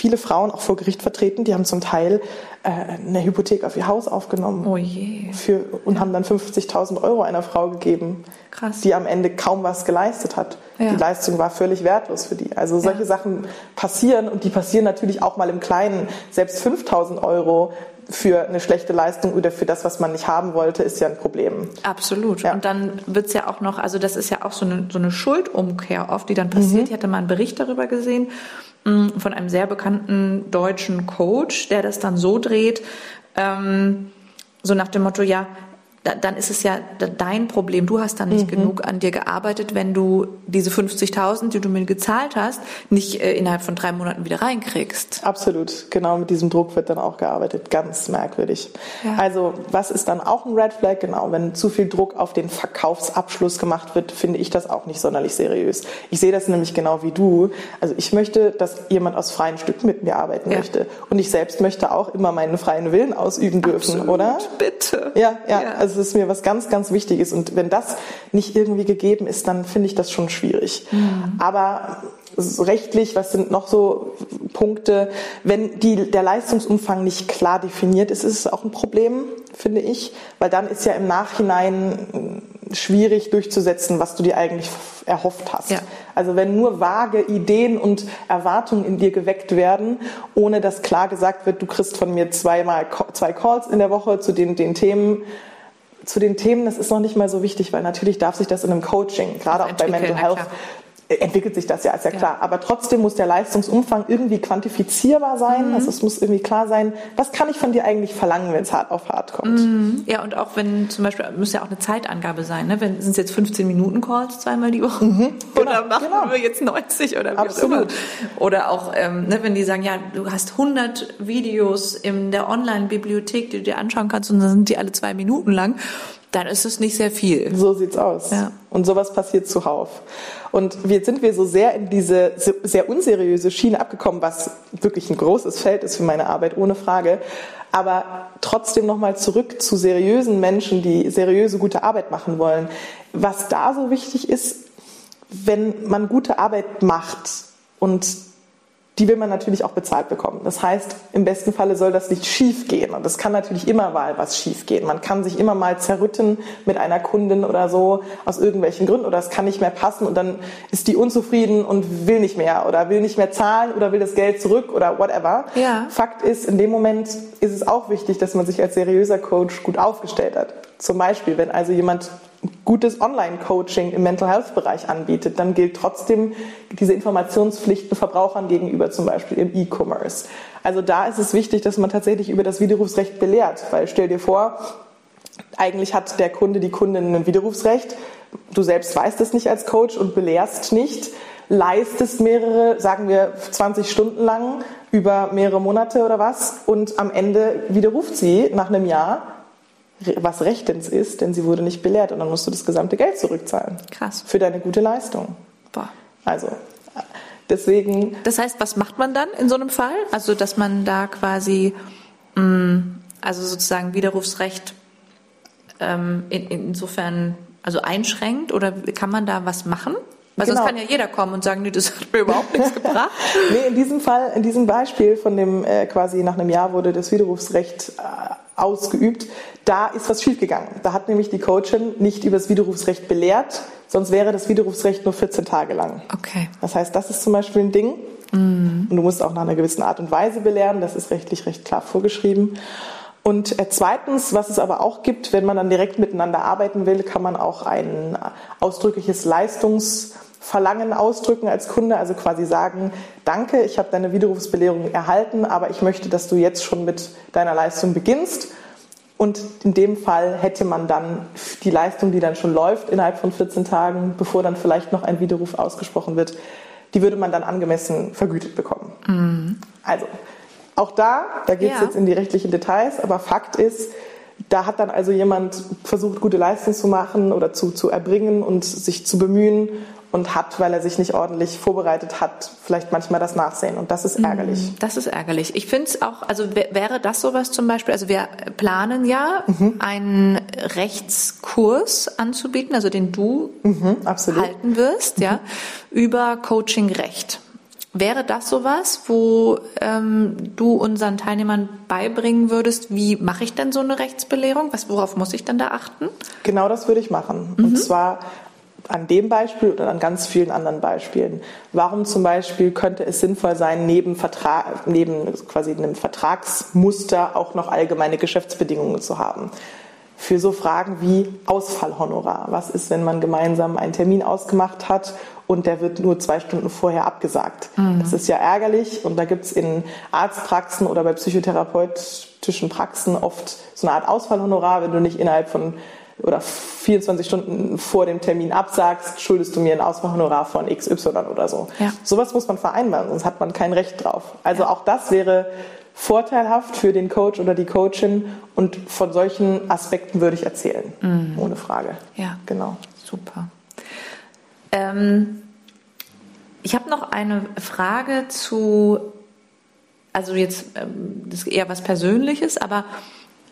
viele Frauen auch vor Gericht vertreten, die haben zum Teil äh, eine Hypothek auf ihr Haus aufgenommen oh je. Für, und ja. haben dann 50.000 Euro einer Frau gegeben, Krass. die am Ende kaum was geleistet hat. Ja. Die Leistung war völlig wertlos für die. Also solche ja. Sachen passieren und die passieren natürlich auch mal im Kleinen. Selbst 5.000 Euro für eine schlechte Leistung oder für das, was man nicht haben wollte, ist ja ein Problem. Absolut. Ja. Und dann wird es ja auch noch, also das ist ja auch so eine, so eine Schuldumkehr oft, die dann passiert. Mhm. Ich hatte mal einen Bericht darüber gesehen von einem sehr bekannten deutschen Coach, der das dann so dreht, ähm, so nach dem Motto, ja, dann ist es ja dein Problem. Du hast dann nicht mhm. genug an dir gearbeitet, wenn du diese 50.000, die du mir gezahlt hast, nicht äh, innerhalb von drei Monaten wieder reinkriegst. Absolut. Genau mit diesem Druck wird dann auch gearbeitet. Ganz merkwürdig. Ja. Also was ist dann auch ein Red Flag? Genau, wenn zu viel Druck auf den Verkaufsabschluss gemacht wird, finde ich das auch nicht sonderlich seriös. Ich sehe das nämlich genau wie du. Also ich möchte, dass jemand aus freien Stücken mit mir arbeiten ja. möchte. Und ich selbst möchte auch immer meinen freien Willen ausüben dürfen, Absolut. oder? Bitte. Ja, ja. ja. Also also es ist mir was ganz, ganz Wichtiges. Und wenn das nicht irgendwie gegeben ist, dann finde ich das schon schwierig. Mhm. Aber rechtlich, was sind noch so Punkte? Wenn die, der Leistungsumfang nicht klar definiert ist, ist es auch ein Problem, finde ich, weil dann ist ja im Nachhinein schwierig durchzusetzen, was du dir eigentlich erhofft hast. Ja. Also wenn nur vage Ideen und Erwartungen in dir geweckt werden, ohne dass klar gesagt wird, du kriegst von mir zweimal zwei Calls in der Woche zu den, den Themen, zu den Themen, das ist noch nicht mal so wichtig, weil natürlich darf sich das in einem Coaching, gerade auch bei Mental Health, entwickelt sich das ja, ist ja klar. Ja. Aber trotzdem muss der Leistungsumfang irgendwie quantifizierbar sein. Mhm. Also es muss irgendwie klar sein, was kann ich von dir eigentlich verlangen, wenn es hart auf hart kommt. Mhm. Ja, und auch wenn zum Beispiel, müsste ja auch eine Zeitangabe sein, ne? Wenn, sind es jetzt 15 Minuten Calls zweimal die Woche? Mhm. [laughs] Genau, oder machen genau. wir jetzt 90 oder wie Absolut. auch Oder auch, ähm, ne, wenn die sagen, ja, du hast 100 Videos in der Online-Bibliothek, die du dir anschauen kannst und dann sind die alle zwei Minuten lang dann ist es nicht sehr viel. So sieht's aus. Ja. Und sowas passiert zuhauf. Und jetzt sind wir so sehr in diese sehr unseriöse Schiene abgekommen, was wirklich ein großes Feld ist für meine Arbeit, ohne Frage. Aber trotzdem nochmal zurück zu seriösen Menschen, die seriöse, gute Arbeit machen wollen. Was da so wichtig ist, wenn man gute Arbeit macht und die will man natürlich auch bezahlt bekommen. Das heißt, im besten Falle soll das nicht schief gehen. Und es kann natürlich immer mal was schief gehen. Man kann sich immer mal zerrütten mit einer Kundin oder so aus irgendwelchen Gründen oder es kann nicht mehr passen und dann ist die unzufrieden und will nicht mehr oder will nicht mehr zahlen oder will das Geld zurück oder whatever. Ja. Fakt ist, in dem Moment ist es auch wichtig, dass man sich als seriöser Coach gut aufgestellt hat. Zum Beispiel, wenn also jemand gutes Online-Coaching im Mental Health-Bereich anbietet, dann gilt trotzdem diese Informationspflichten Verbrauchern gegenüber, zum Beispiel im E-Commerce. Also da ist es wichtig, dass man tatsächlich über das Widerrufsrecht belehrt, weil stell dir vor, eigentlich hat der Kunde, die Kundin ein Widerrufsrecht, du selbst weißt es nicht als Coach und belehrst nicht, leistest mehrere, sagen wir 20 Stunden lang über mehrere Monate oder was und am Ende widerruft sie nach einem Jahr was rechtens ist, denn sie wurde nicht belehrt und dann musst du das gesamte Geld zurückzahlen. Krass. Für deine gute Leistung. Boah. Also, deswegen. Das heißt, was macht man dann in so einem Fall? Also, dass man da quasi, mh, mm, also sozusagen Widerrufsrecht ähm, in, insofern also einschränkt oder kann man da was machen? Weil genau. sonst kann ja jeder kommen und sagen, nee, das hat mir überhaupt nichts gebracht. [laughs] nee, in diesem Fall, in diesem Beispiel von dem äh, quasi nach einem Jahr wurde das Widerrufsrecht äh, ausgeübt, da ist was schiefgegangen. Da hat nämlich die Coachin nicht über das Widerrufsrecht belehrt, sonst wäre das Widerrufsrecht nur 14 Tage lang. Okay. Das heißt, das ist zum Beispiel ein Ding. Mhm. Und du musst auch nach einer gewissen Art und Weise belehren, das ist rechtlich recht klar vorgeschrieben. Und äh, zweitens, was es aber auch gibt, wenn man dann direkt miteinander arbeiten will, kann man auch ein ausdrückliches Leistungsverlangen ausdrücken als Kunde, also quasi sagen, danke, ich habe deine Widerrufsbelehrung erhalten, aber ich möchte, dass du jetzt schon mit deiner Leistung beginnst. Und in dem Fall hätte man dann die Leistung, die dann schon läuft innerhalb von 14 Tagen, bevor dann vielleicht noch ein Widerruf ausgesprochen wird, die würde man dann angemessen vergütet bekommen. Mhm. Also auch da, da geht es ja. jetzt in die rechtlichen Details, aber Fakt ist, da hat dann also jemand versucht, gute Leistung zu machen oder zu, zu erbringen und sich zu bemühen und hat, weil er sich nicht ordentlich vorbereitet hat, vielleicht manchmal das Nachsehen. Und das ist mhm. ärgerlich. Das ist ärgerlich. Ich finde es auch, also wäre das sowas zum Beispiel, also wir planen ja, mhm. einen Rechtskurs anzubieten, also den du mhm, halten wirst, ja, mhm. über Coaching Recht. Wäre das sowas, wo ähm, du unseren Teilnehmern beibringen würdest, wie mache ich denn so eine Rechtsbelehrung? Was, worauf muss ich denn da achten? Genau das würde ich machen. Mhm. Und zwar an dem Beispiel oder an ganz vielen anderen Beispielen. Warum zum Beispiel könnte es sinnvoll sein, neben, Vertrag, neben quasi einem Vertragsmuster auch noch allgemeine Geschäftsbedingungen zu haben? Für so Fragen wie Ausfallhonorar. Was ist, wenn man gemeinsam einen Termin ausgemacht hat und der wird nur zwei Stunden vorher abgesagt. Mhm. Das ist ja ärgerlich und da gibt es in Arztpraxen oder bei psychotherapeutischen Praxen oft so eine Art Ausfallhonorar, wenn du nicht innerhalb von oder 24 Stunden vor dem Termin absagst, schuldest du mir ein Ausfallhonorar von XY oder so. Ja. Sowas muss man vereinbaren, sonst hat man kein Recht drauf. Also auch das wäre vorteilhaft für den Coach oder die Coachin und von solchen Aspekten würde ich erzählen, mhm. ohne Frage. Ja, genau. Super. Ähm, ich habe noch eine Frage zu, also jetzt ähm, das ist eher was Persönliches, aber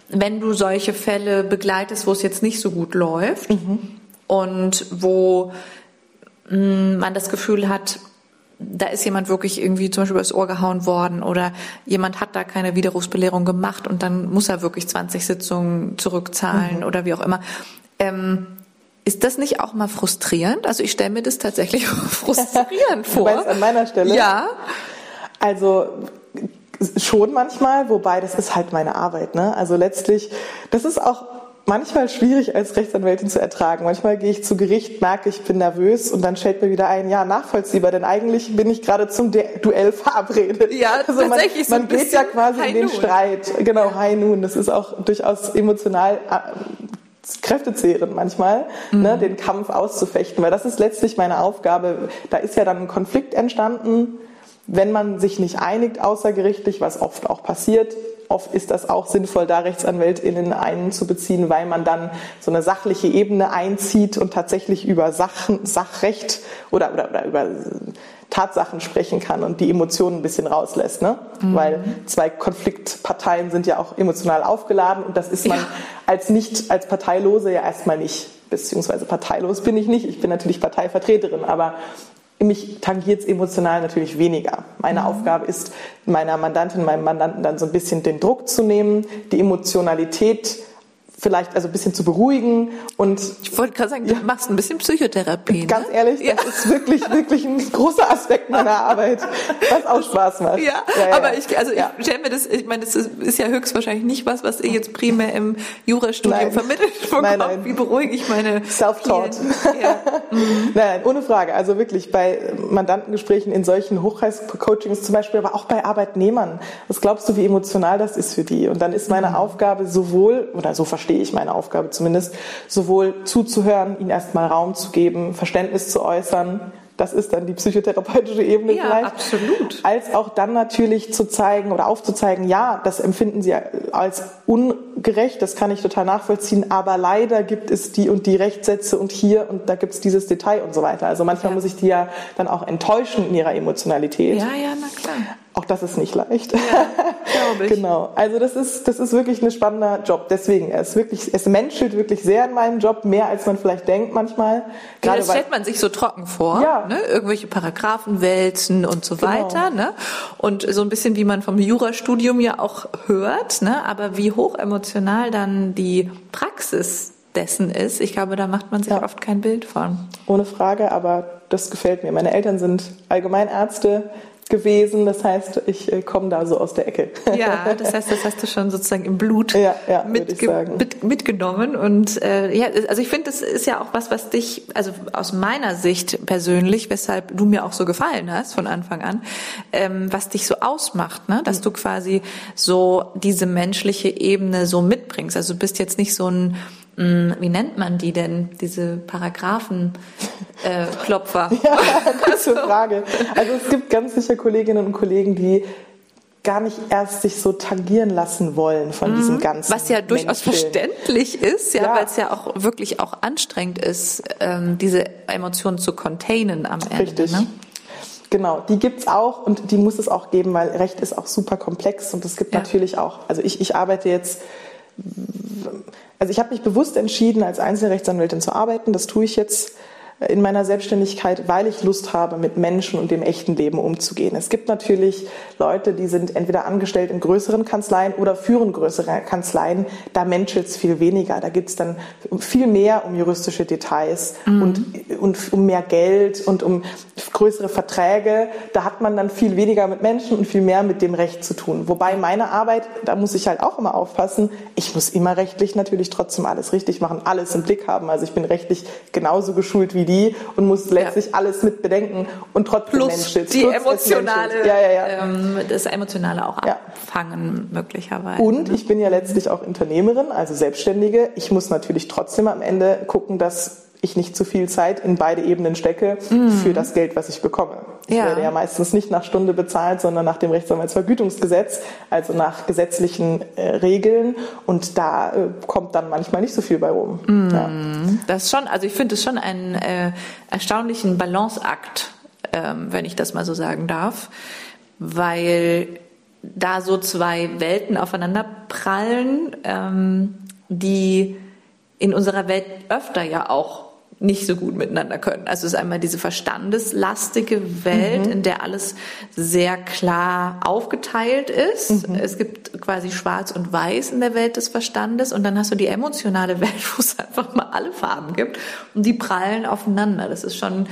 wenn du solche Fälle begleitest, wo es jetzt nicht so gut läuft mhm. und wo mh, mm, man das Gefühl hat, da ist jemand wirklich irgendwie zum Beispiel übers Ohr gehauen worden oder jemand hat da keine Widerrufsbelehrung gemacht und dann muss er wirklich 20 Sitzungen zurückzahlen mhm. oder wie auch immer. Ähm, ist das nicht auch mal frustrierend? Also ich stelle mir das tatsächlich [laughs] frustrierend vor. Du meinst an meiner Stelle? Ja. Also schon manchmal, wobei das ist halt meine Arbeit. Ne? Also letztlich, das ist auch manchmal schwierig als Rechtsanwältin zu ertragen. Manchmal gehe ich zu Gericht, merke, ich bin nervös und dann stellt mir wieder ein, ja, nachvollziehbar, denn eigentlich bin ich gerade zum Duell verabredet. Ja, also tatsächlich. Man, man geht ja quasi in den Streit. Genau, High Noon. Das ist auch durchaus emotional äh, kräftezehrend manchmal, mhm. ne, den Kampf auszufechten, weil das ist letztlich meine Aufgabe. Da ist ja dann ein Konflikt entstanden, wenn man sich nicht einigt außergerichtlich, was oft auch passiert. Oft ist das auch sinnvoll, da RechtsanwältInnen einzubeziehen, weil man dann so eine sachliche Ebene einzieht und tatsächlich über Sachen, Sachrecht oder, oder, oder über Tatsachen sprechen kann und die Emotionen ein bisschen rauslässt. Ne? Mhm. Weil zwei Konfliktparteien sind ja auch emotional aufgeladen und das ist man ja. als nicht, als Parteilose ja erstmal nicht. Beziehungsweise parteilos bin ich nicht. Ich bin natürlich Parteivertreterin, aber mich tangiert es emotional natürlich weniger. Meine mhm. Aufgabe ist, meiner Mandantin, meinem Mandanten dann so ein bisschen den Druck zu nehmen, die Emotionalität vielleicht also ein bisschen zu beruhigen und ich wollte gerade sagen, du ja, machst ein bisschen Psychotherapie. Ganz ne? ehrlich, das ja. ist wirklich wirklich ein großer Aspekt meiner [laughs] Arbeit, was auch Spaß macht. Ja, ja aber ich also ich stelle mir das, ich meine, das ist, ist, ja höchstwahrscheinlich nicht was, was ihr jetzt primär im Jurastudium vermittelt bekommt. Nein, nein. Wie beruhige ich meine Self-taught. [laughs] Mhm. Nein, ohne Frage. Also wirklich bei Mandantengesprächen in solchen Hochpreis-Coachings zum Beispiel, aber auch bei Arbeitnehmern. Was glaubst du, wie emotional das ist für die? Und dann ist meine mhm. Aufgabe sowohl oder so verstanden verstehe ich meine Aufgabe zumindest, sowohl zuzuhören, ihnen erstmal Raum zu geben, Verständnis zu äußern, das ist dann die psychotherapeutische Ebene ja, vielleicht. absolut. Als auch dann natürlich zu zeigen oder aufzuzeigen, ja, das empfinden sie als ungerecht, das kann ich total nachvollziehen, aber leider gibt es die und die Rechtssätze und hier und da gibt es dieses Detail und so weiter. Also manchmal ja. muss ich die ja dann auch enttäuschen in ihrer Emotionalität. Ja, ja, na klar. Auch das ist nicht leicht. Ja, [laughs] glaube ich. Genau. Also das ist, das ist wirklich ein spannender Job. Deswegen, es wirklich, es menschelt wirklich sehr in meinem Job, mehr als man vielleicht denkt manchmal. Gerade ja, das stellt man sich so trocken vor. Ja. Ne? Irgendwelche Paragraphen wälzen und so genau. weiter. Ne? Und so ein bisschen wie man vom Jurastudium ja auch hört. Ne? Aber wie hoch emotional dann die Praxis dessen ist, ich glaube, da macht man sich ja. oft kein Bild von. Ohne Frage, aber das gefällt mir. Meine Eltern sind Allgemeinärzte gewesen. Das heißt, ich äh, komme da so aus der Ecke. Ja, [laughs] das heißt, das hast du schon sozusagen im Blut ja, ja, mitge mit, mitgenommen. Und äh, ja, also ich finde, das ist ja auch was, was dich, also aus meiner Sicht persönlich, weshalb du mir auch so gefallen hast von Anfang an, ähm, was dich so ausmacht, ne? dass du quasi so diese menschliche Ebene so mitbringst. Also du bist jetzt nicht so ein wie nennt man die denn, diese Paragraphenklopfer? Äh, [laughs] ja, gute Frage. Also es gibt ganz sicher Kolleginnen und Kollegen, die gar nicht erst sich so tangieren lassen wollen von mhm. diesem ganzen. Was ja durchaus verständlich ist, ja, ja. weil es ja auch wirklich auch anstrengend ist, ähm, diese Emotionen zu containen am Ende. Richtig. Ne? Genau, die gibt's auch und die muss es auch geben, weil Recht ist auch super komplex und es gibt ja. natürlich auch, also ich, ich arbeite jetzt also ich habe mich bewusst entschieden, als Einzelrechtsanwältin zu arbeiten. Das tue ich jetzt in meiner Selbstständigkeit, weil ich Lust habe, mit Menschen und dem echten Leben umzugehen. Es gibt natürlich Leute, die sind entweder angestellt in größeren Kanzleien oder führen größere Kanzleien. Da menschelt es viel weniger. Da gibt es dann viel mehr um juristische Details mhm. und, und um mehr Geld und um größere Verträge. Da hat man dann viel weniger mit Menschen und viel mehr mit dem Recht zu tun. Wobei meine Arbeit, da muss ich halt auch immer aufpassen, ich muss immer rechtlich natürlich trotzdem alles richtig machen, alles im Blick haben. Also ich bin rechtlich genauso geschult wie die und muss letztlich ja. alles mit bedenken und trotzdem Plus Menschitz. die Plus emotionale, ja, ja, ähm, das emotionale auch abfangen möglicherweise. Und ne? ich bin ja letztlich auch Unternehmerin, also Selbstständige. Ich muss natürlich trotzdem am Ende gucken, dass ich nicht zu viel Zeit in beide Ebenen stecke mhm. für das Geld, was ich bekomme. Ich ja. werde ja meistens nicht nach Stunde bezahlt, sondern nach dem Rechtsanwaltsvergütungsgesetz, also nach gesetzlichen äh, Regeln. Und da äh, kommt dann manchmal nicht so viel bei rum. Mhm. Ja. Das schon, also ich finde es schon einen äh, erstaunlichen Balanceakt, ähm, wenn ich das mal so sagen darf, weil da so zwei Welten aufeinander prallen, ähm, die in unserer Welt öfter ja auch nicht so gut miteinander können. Also es ist einmal diese verstandeslastige Welt, mhm. in der alles sehr klar aufgeteilt ist. Mhm. Es gibt quasi Schwarz und Weiß in der Welt des Verstandes und dann hast du die emotionale Welt, [laughs] wo es einfach mal alle Farben gibt und die prallen aufeinander. Das ist schon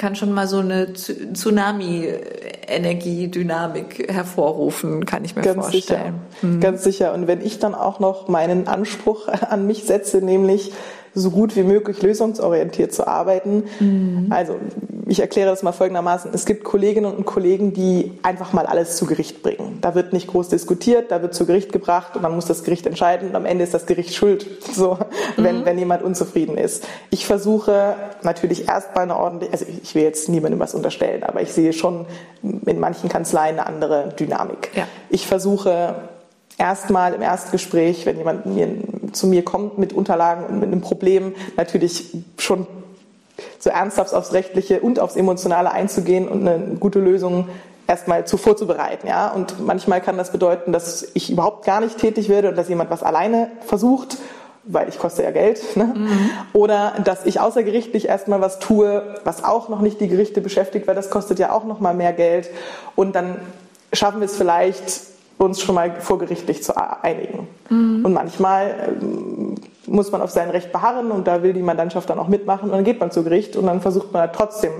kann schon mal so eine Tsunami-Energie-Dynamik hervorrufen, kann ich mir Ganz vorstellen. Sicher. Mhm. Ganz sicher. Und wenn ich dann auch noch meinen Anspruch an mich setze, nämlich so gut wie möglich lösungsorientiert zu arbeiten. Mhm. Also ich erkläre das mal folgendermaßen. Es gibt Kolleginnen und Kollegen, die einfach mal alles zu Gericht bringen. Da wird nicht groß diskutiert, da wird zu Gericht gebracht und dann muss das Gericht entscheiden und am Ende ist das Gericht schuld, [laughs] so, wenn, mhm. wenn jemand unzufrieden ist. Ich versuche natürlich erstmal eine ordentliche, also ich will jetzt niemandem was unterstellen, aber ich sehe schon in manchen Kanzleien eine andere Dynamik. Ja. Ich versuche erstmal im Erstgespräch, wenn jemand mir, zu mir kommt mit Unterlagen und mit einem Problem, natürlich schon so ernsthaft aufs Rechtliche und aufs Emotionale einzugehen und eine gute Lösung erstmal zu vorzubereiten. Ja? Und manchmal kann das bedeuten, dass ich überhaupt gar nicht tätig werde und dass jemand was alleine versucht, weil ich koste ja Geld. Ne? Mhm. Oder dass ich außergerichtlich erstmal was tue, was auch noch nicht die Gerichte beschäftigt, weil das kostet ja auch noch mal mehr Geld. Und dann schaffen wir es vielleicht uns schon mal vorgerichtlich zu einigen. Mhm. Und manchmal ähm, muss man auf sein Recht beharren und da will die Mandantschaft dann auch mitmachen und dann geht man zu Gericht und dann versucht man trotzdem,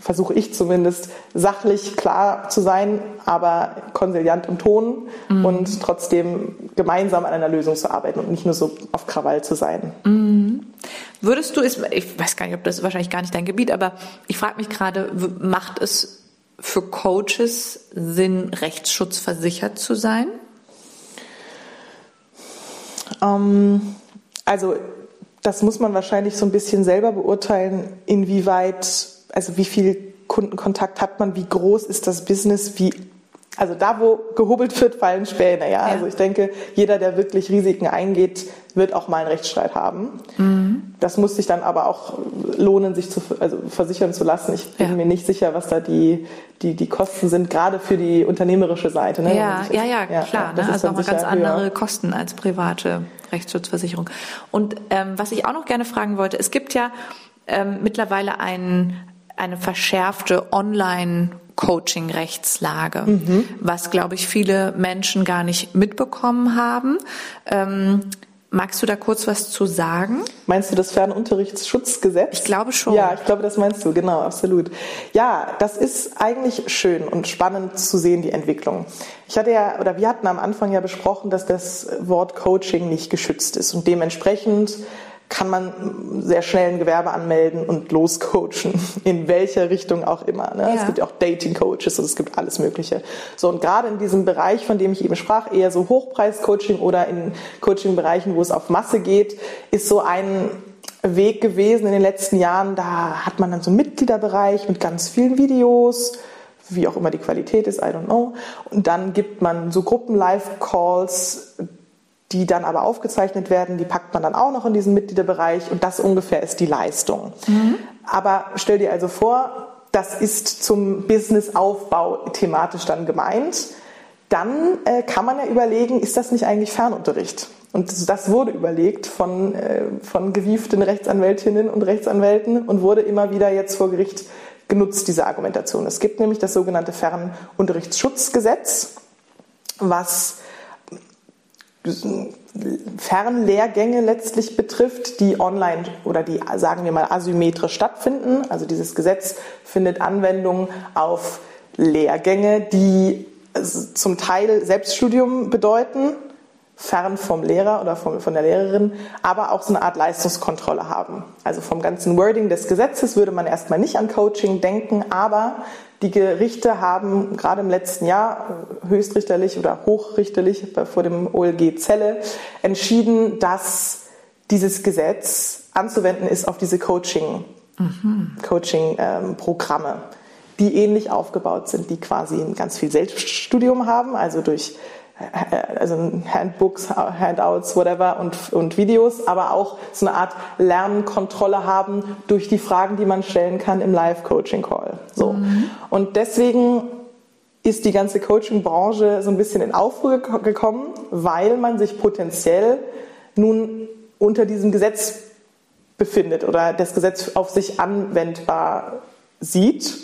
versuche ich zumindest, sachlich klar zu sein, aber konsiliant im Ton mhm. und trotzdem gemeinsam an einer Lösung zu arbeiten und nicht nur so auf Krawall zu sein. Mhm. Würdest du, ich weiß gar nicht, ob das wahrscheinlich gar nicht dein Gebiet, aber ich frage mich gerade, macht es für Coaches Sinn, rechtsschutzversichert zu sein? Ähm, also das muss man wahrscheinlich so ein bisschen selber beurteilen, inwieweit, also wie viel Kundenkontakt hat man, wie groß ist das Business, wie also da, wo gehobelt wird, fallen Späne. Ja? ja? Also ich denke, jeder, der wirklich Risiken eingeht, wird auch mal einen Rechtsstreit haben. Mhm. Das muss sich dann aber auch lohnen, sich zu also versichern zu lassen. Ich bin ja. mir nicht sicher, was da die, die, die Kosten sind, gerade für die unternehmerische Seite. Ne? Ja, ja, ja, ja, klar. Ne? Also nochmal ganz andere höher. Kosten als private Rechtsschutzversicherung. Und ähm, was ich auch noch gerne fragen wollte, es gibt ja ähm, mittlerweile ein, eine verschärfte Online- Coaching-Rechtslage, mhm. was, glaube ich, viele Menschen gar nicht mitbekommen haben. Ähm, magst du da kurz was zu sagen? Meinst du das Fernunterrichtsschutzgesetz? Ich glaube schon. Ja, ich glaube, das meinst du, genau, absolut. Ja, das ist eigentlich schön und spannend zu sehen, die Entwicklung. Ich hatte ja, oder wir hatten am Anfang ja besprochen, dass das Wort Coaching nicht geschützt ist und dementsprechend kann man sehr schnell ein Gewerbe anmelden und loscoachen, [laughs] in welcher Richtung auch immer. Ne? Ja. Es gibt auch Dating-Coaches und es gibt alles Mögliche. So, und gerade in diesem Bereich, von dem ich eben sprach, eher so Hochpreis-Coaching oder in Coaching-Bereichen, wo es auf Masse geht, ist so ein Weg gewesen in den letzten Jahren. Da hat man dann so einen Mitgliederbereich mit ganz vielen Videos, wie auch immer die Qualität ist, I don't know. Und dann gibt man so Gruppen-Live-Calls, die dann aber aufgezeichnet werden, die packt man dann auch noch in diesen Mitgliederbereich und das ungefähr ist die Leistung. Mhm. Aber stell dir also vor, das ist zum Businessaufbau thematisch dann gemeint. Dann äh, kann man ja überlegen, ist das nicht eigentlich Fernunterricht? Und das wurde überlegt von, äh, von gewieften Rechtsanwältinnen und Rechtsanwälten und wurde immer wieder jetzt vor Gericht genutzt, diese Argumentation. Es gibt nämlich das sogenannte Fernunterrichtsschutzgesetz, was Fernlehrgänge letztlich betrifft, die online oder die, sagen wir mal, asymmetrisch stattfinden. Also dieses Gesetz findet Anwendung auf Lehrgänge, die zum Teil Selbststudium bedeuten, fern vom Lehrer oder vom, von der Lehrerin, aber auch so eine Art Leistungskontrolle haben. Also vom ganzen Wording des Gesetzes würde man erstmal nicht an Coaching denken, aber die Gerichte haben gerade im letzten Jahr höchstrichterlich oder hochrichterlich vor dem OLG Zelle entschieden, dass dieses Gesetz anzuwenden ist auf diese Coaching, mhm. Coaching-Programme, ähm, die ähnlich aufgebaut sind, die quasi ganz viel Selbststudium haben, also durch also Handbooks, Handouts, whatever und, und Videos, aber auch so eine Art Lernkontrolle haben durch die Fragen, die man stellen kann im Live-Coaching-Call. So. Mhm. Und deswegen ist die ganze Coaching-Branche so ein bisschen in Aufruhr gekommen, weil man sich potenziell nun unter diesem Gesetz befindet oder das Gesetz auf sich anwendbar sieht.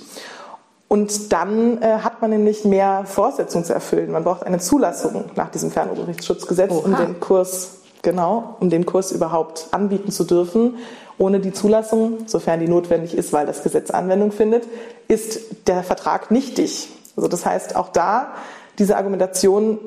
Und dann äh, hat man nämlich mehr Voraussetzungen zu erfüllen. Man braucht eine Zulassung nach diesem Fernunterrichtsschutzgesetz, um den Kurs, genau, um den Kurs überhaupt anbieten zu dürfen. Ohne die Zulassung, sofern die notwendig ist, weil das Gesetz Anwendung findet, ist der Vertrag nichtig. Also das heißt, auch da, diese Argumentation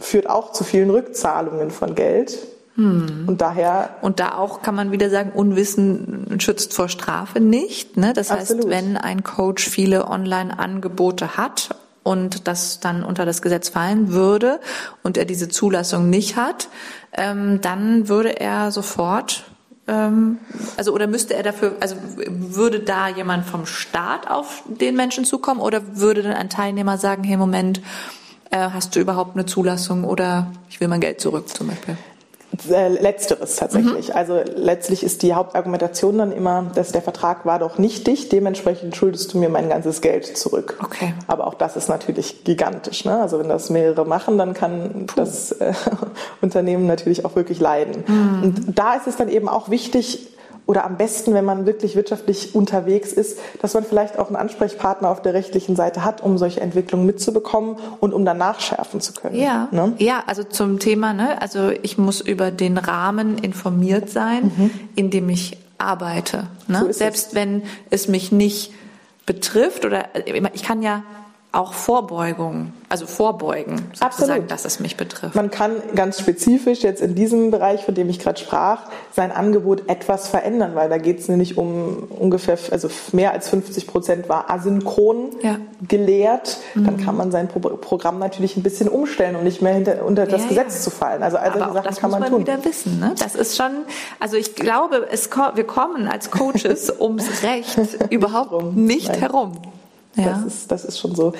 führt auch zu vielen Rückzahlungen von Geld, hm. Und daher. Und da auch kann man wieder sagen, Unwissen schützt vor Strafe nicht. Ne? Das Absolut. heißt, wenn ein Coach viele Online-Angebote hat und das dann unter das Gesetz fallen würde und er diese Zulassung nicht hat, ähm, dann würde er sofort ähm, also oder müsste er dafür, also würde da jemand vom Staat auf den Menschen zukommen oder würde dann ein Teilnehmer sagen, hey Moment, äh, hast du überhaupt eine Zulassung oder ich will mein Geld zurück zum Beispiel? Äh, letzteres tatsächlich. Mhm. Also letztlich ist die Hauptargumentation dann immer, dass der Vertrag war doch nichtig, dementsprechend schuldest du mir mein ganzes Geld zurück. Okay. Aber auch das ist natürlich gigantisch. Ne? Also wenn das mehrere machen, dann kann Puh. das äh, [laughs] Unternehmen natürlich auch wirklich leiden. Mhm. Und da ist es dann eben auch wichtig, oder am besten, wenn man wirklich wirtschaftlich unterwegs ist, dass man vielleicht auch einen Ansprechpartner auf der rechtlichen Seite hat, um solche Entwicklungen mitzubekommen und um dann nachschärfen zu können. Ja, ne? ja also zum Thema, ne? also ich muss über den Rahmen informiert sein, mhm. in dem ich arbeite. Ne? So Selbst es. wenn es mich nicht betrifft oder ich kann ja auch Vorbeugung, also vorbeugen, sozusagen, Absolut. dass es mich betrifft. Man kann ganz spezifisch jetzt in diesem Bereich, von dem ich gerade sprach, sein Angebot etwas verändern, weil da geht es nämlich um ungefähr, also mehr als 50 Prozent war asynchron ja. gelehrt. Mhm. Dann kann man sein Pro Programm natürlich ein bisschen umstellen und nicht mehr hinter, unter das ja, Gesetz ja. zu fallen. Also all solche Sachen das kann man, man tun. wieder wissen. Ne? Das ist schon, also ich glaube, es, wir kommen als Coaches [laughs] ums Recht überhaupt nicht Nein. herum. Ja. Das, ist, das ist schon so.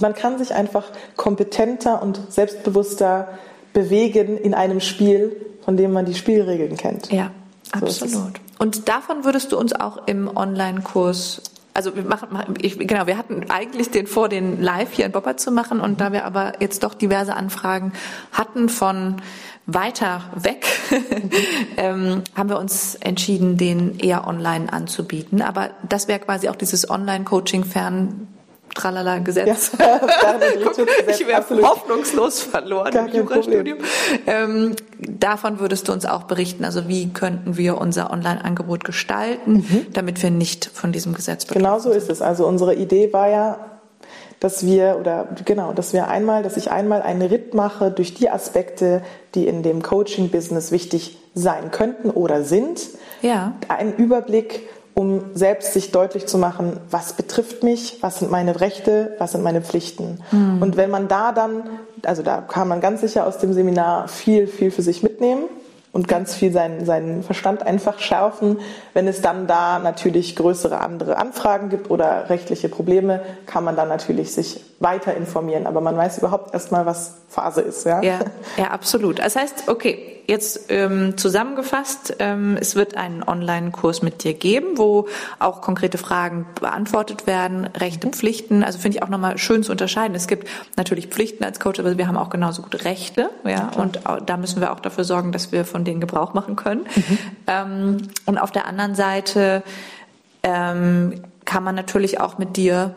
man kann sich einfach kompetenter und selbstbewusster bewegen in einem Spiel, von dem man die Spielregeln kennt. Ja, so absolut. Und davon würdest du uns auch im Online-Kurs also wir machen, ich, genau, wir hatten eigentlich den vor, den live hier in Bopper zu machen und da wir aber jetzt doch diverse Anfragen hatten von weiter weg, [laughs] ähm, haben wir uns entschieden, den eher online anzubieten. Aber das wäre quasi auch dieses Online-Coaching fern Tralala Gesetz. Ja, [laughs] [laughs] ich wäre hoffnungslos verloren Gar im Jurastudium. Ähm, davon würdest du uns auch berichten. Also wie könnten wir unser Online-Angebot gestalten, mhm. damit wir nicht von diesem Gesetz betroffen Genau so ist es. Also unsere Idee war ja, dass wir oder genau, dass wir einmal, dass ich einmal einen Ritt mache durch die Aspekte, die in dem Coaching-Business wichtig sein könnten oder sind. Ja. Einen Überblick um selbst sich deutlich zu machen, was betrifft mich, was sind meine Rechte, was sind meine Pflichten. Mhm. Und wenn man da dann, also da kann man ganz sicher aus dem Seminar viel, viel für sich mitnehmen und ganz viel seinen, seinen Verstand einfach schärfen. Wenn es dann da natürlich größere andere Anfragen gibt oder rechtliche Probleme, kann man dann natürlich sich weiter informieren. Aber man weiß überhaupt erstmal, was Phase ist. Ja, ja, ja absolut. Das heißt, okay, jetzt ähm, zusammengefasst, ähm, es wird einen Online-Kurs mit dir geben, wo auch konkrete Fragen beantwortet werden, Rechte, mhm. Pflichten. Also finde ich auch nochmal schön zu unterscheiden. Es gibt natürlich Pflichten als Coach, aber wir haben auch genauso gut Rechte. Ja, und da müssen wir auch dafür sorgen, dass wir von denen Gebrauch machen können. Mhm. Ähm, und auf der anderen Seite ähm, kann man natürlich auch mit dir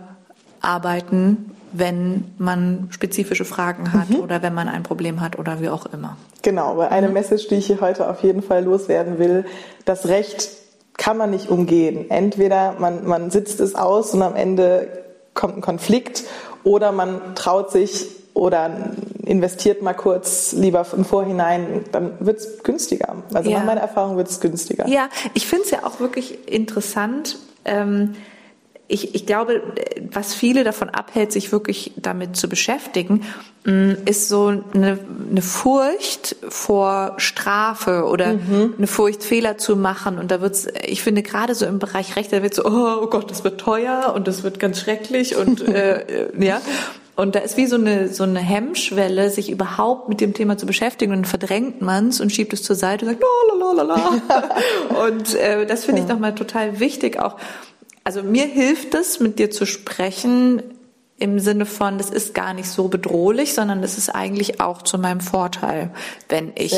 arbeiten wenn man spezifische Fragen hat mhm. oder wenn man ein Problem hat oder wie auch immer. Genau, weil eine mhm. Message, die ich hier heute auf jeden Fall loswerden will, das Recht kann man nicht umgehen. Entweder man, man sitzt es aus und am Ende kommt ein Konflikt oder man traut sich oder investiert mal kurz lieber im Vorhinein, dann wird es günstiger. Also ja. nach meiner Erfahrung wird es günstiger. Ja, ich finde es ja auch wirklich interessant. Ähm, ich, ich glaube, was viele davon abhält, sich wirklich damit zu beschäftigen, mm, ist so eine, eine Furcht vor Strafe oder mhm. eine Furcht, Fehler zu machen. Und da wird's, ich finde gerade so im Bereich Recht, da wird so, oh Gott, das wird teuer und das wird ganz schrecklich und [laughs] äh, äh, ja. Und da ist wie so eine, so eine Hemmschwelle, sich überhaupt mit dem Thema zu beschäftigen. Und dann verdrängt man es und schiebt es zur Seite und sagt, la, la, la, la. [laughs] und äh, das finde ich nochmal total wichtig, auch also mir hilft es, mit dir zu sprechen im Sinne von, das ist gar nicht so bedrohlich, sondern das ist eigentlich auch zu meinem Vorteil, wenn ich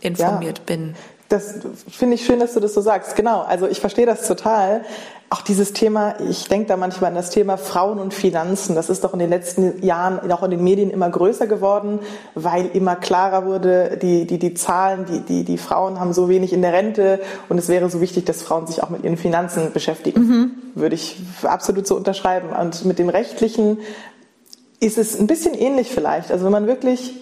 informiert ja. bin. Das finde ich schön, dass du das so sagst. Genau, also ich verstehe das total. Auch dieses Thema, ich denke da manchmal an das Thema Frauen und Finanzen. Das ist doch in den letzten Jahren auch in den Medien immer größer geworden, weil immer klarer wurde, die, die, die Zahlen, die, die, die Frauen haben so wenig in der Rente und es wäre so wichtig, dass Frauen sich auch mit ihren Finanzen beschäftigen. Mhm. Würde ich absolut so unterschreiben. Und mit dem Rechtlichen ist es ein bisschen ähnlich vielleicht. Also wenn man wirklich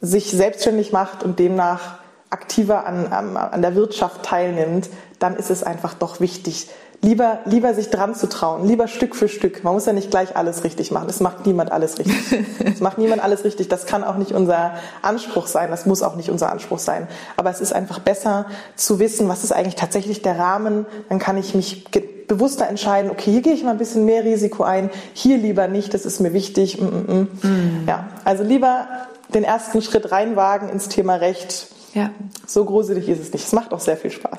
sich selbstständig macht und demnach aktiver an, an, an der Wirtschaft teilnimmt, dann ist es einfach doch wichtig, lieber, lieber sich dran zu trauen, lieber Stück für Stück. Man muss ja nicht gleich alles richtig machen. Es macht niemand alles richtig. [laughs] es macht niemand alles richtig. Das kann auch nicht unser Anspruch sein. Das muss auch nicht unser Anspruch sein. Aber es ist einfach besser zu wissen, was ist eigentlich tatsächlich der Rahmen. Dann kann ich mich bewusster entscheiden, okay, hier gehe ich mal ein bisschen mehr Risiko ein, hier lieber nicht, das ist mir wichtig. Mm, mm, mm. mm. Ja, also lieber den ersten Schritt reinwagen ins Thema Recht ja. So gruselig ist es nicht. Es macht auch sehr viel Spaß.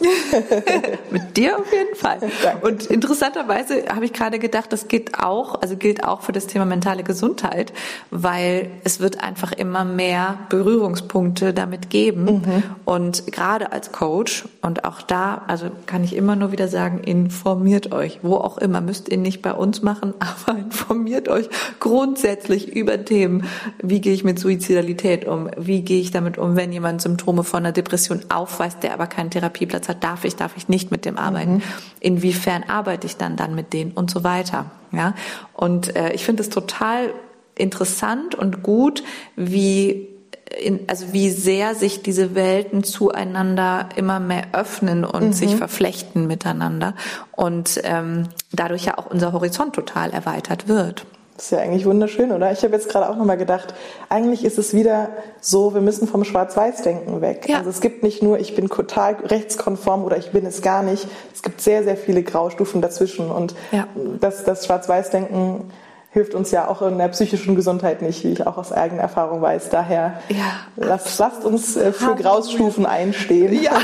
[laughs] Mit dir auf jeden Fall. [laughs] Danke. Und interessanterweise habe ich gerade gedacht, das gilt auch, also gilt auch für das Thema mentale Gesundheit, weil es wird einfach immer mehr Berührungspunkte damit geben. Mhm. Und gerade als Coach und auch da, also kann ich immer nur wieder sagen, informiert euch, wo auch immer, müsst ihr nicht bei uns machen, [laughs] aber informiert euch grundsätzlich über Themen. Wie gehe ich mit Suizidalität um? Wie gehe ich damit um, wenn jemand Symptome Symptome von einer Depression aufweist, der aber keinen Therapieplatz hat, darf ich, darf ich nicht mit dem arbeiten? Mhm. Inwiefern arbeite ich dann dann mit denen und so weiter? Ja, und äh, ich finde es total interessant und gut, wie in, also wie sehr sich diese Welten zueinander immer mehr öffnen und mhm. sich verflechten miteinander und ähm, dadurch ja auch unser Horizont total erweitert wird. Das ist ja eigentlich wunderschön, oder? Ich habe jetzt gerade auch nochmal gedacht, eigentlich ist es wieder so, wir müssen vom Schwarz-Weiß-Denken weg. Ja. Also es gibt nicht nur, ich bin total rechtskonform oder ich bin es gar nicht. Es gibt sehr, sehr viele Graustufen dazwischen. Und ja. das, das Schwarz-Weiß-Denken hilft uns ja auch in der psychischen Gesundheit nicht, wie ich auch aus eigener Erfahrung weiß. Daher ja, lasst, lasst uns äh, für Grausstufen einstehen. Ja. [laughs]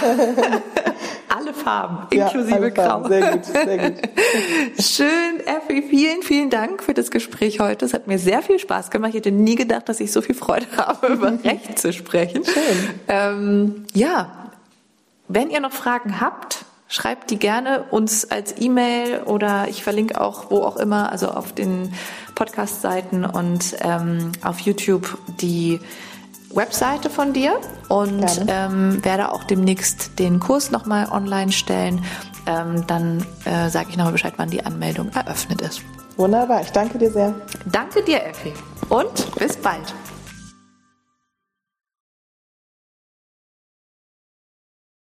alle Farben, inklusive ja, Grau. Sehr gut, sehr gut. Schön, Effi, vielen, vielen Dank für das Gespräch heute. Es hat mir sehr viel Spaß gemacht. Ich hätte nie gedacht, dass ich so viel Freude [laughs] habe, über [laughs] Recht zu sprechen. Schön. Ähm, ja, wenn ihr noch Fragen habt, schreibt die gerne uns als E-Mail oder ich verlinke auch wo auch immer, also auf den Podcast-Seiten und ähm, auf YouTube die Webseite von dir und ähm, werde auch demnächst den Kurs nochmal online stellen. Ähm, dann äh, sage ich nochmal Bescheid, wann die Anmeldung eröffnet ist. Wunderbar, ich danke dir sehr. Danke dir, Effi. Und bis bald.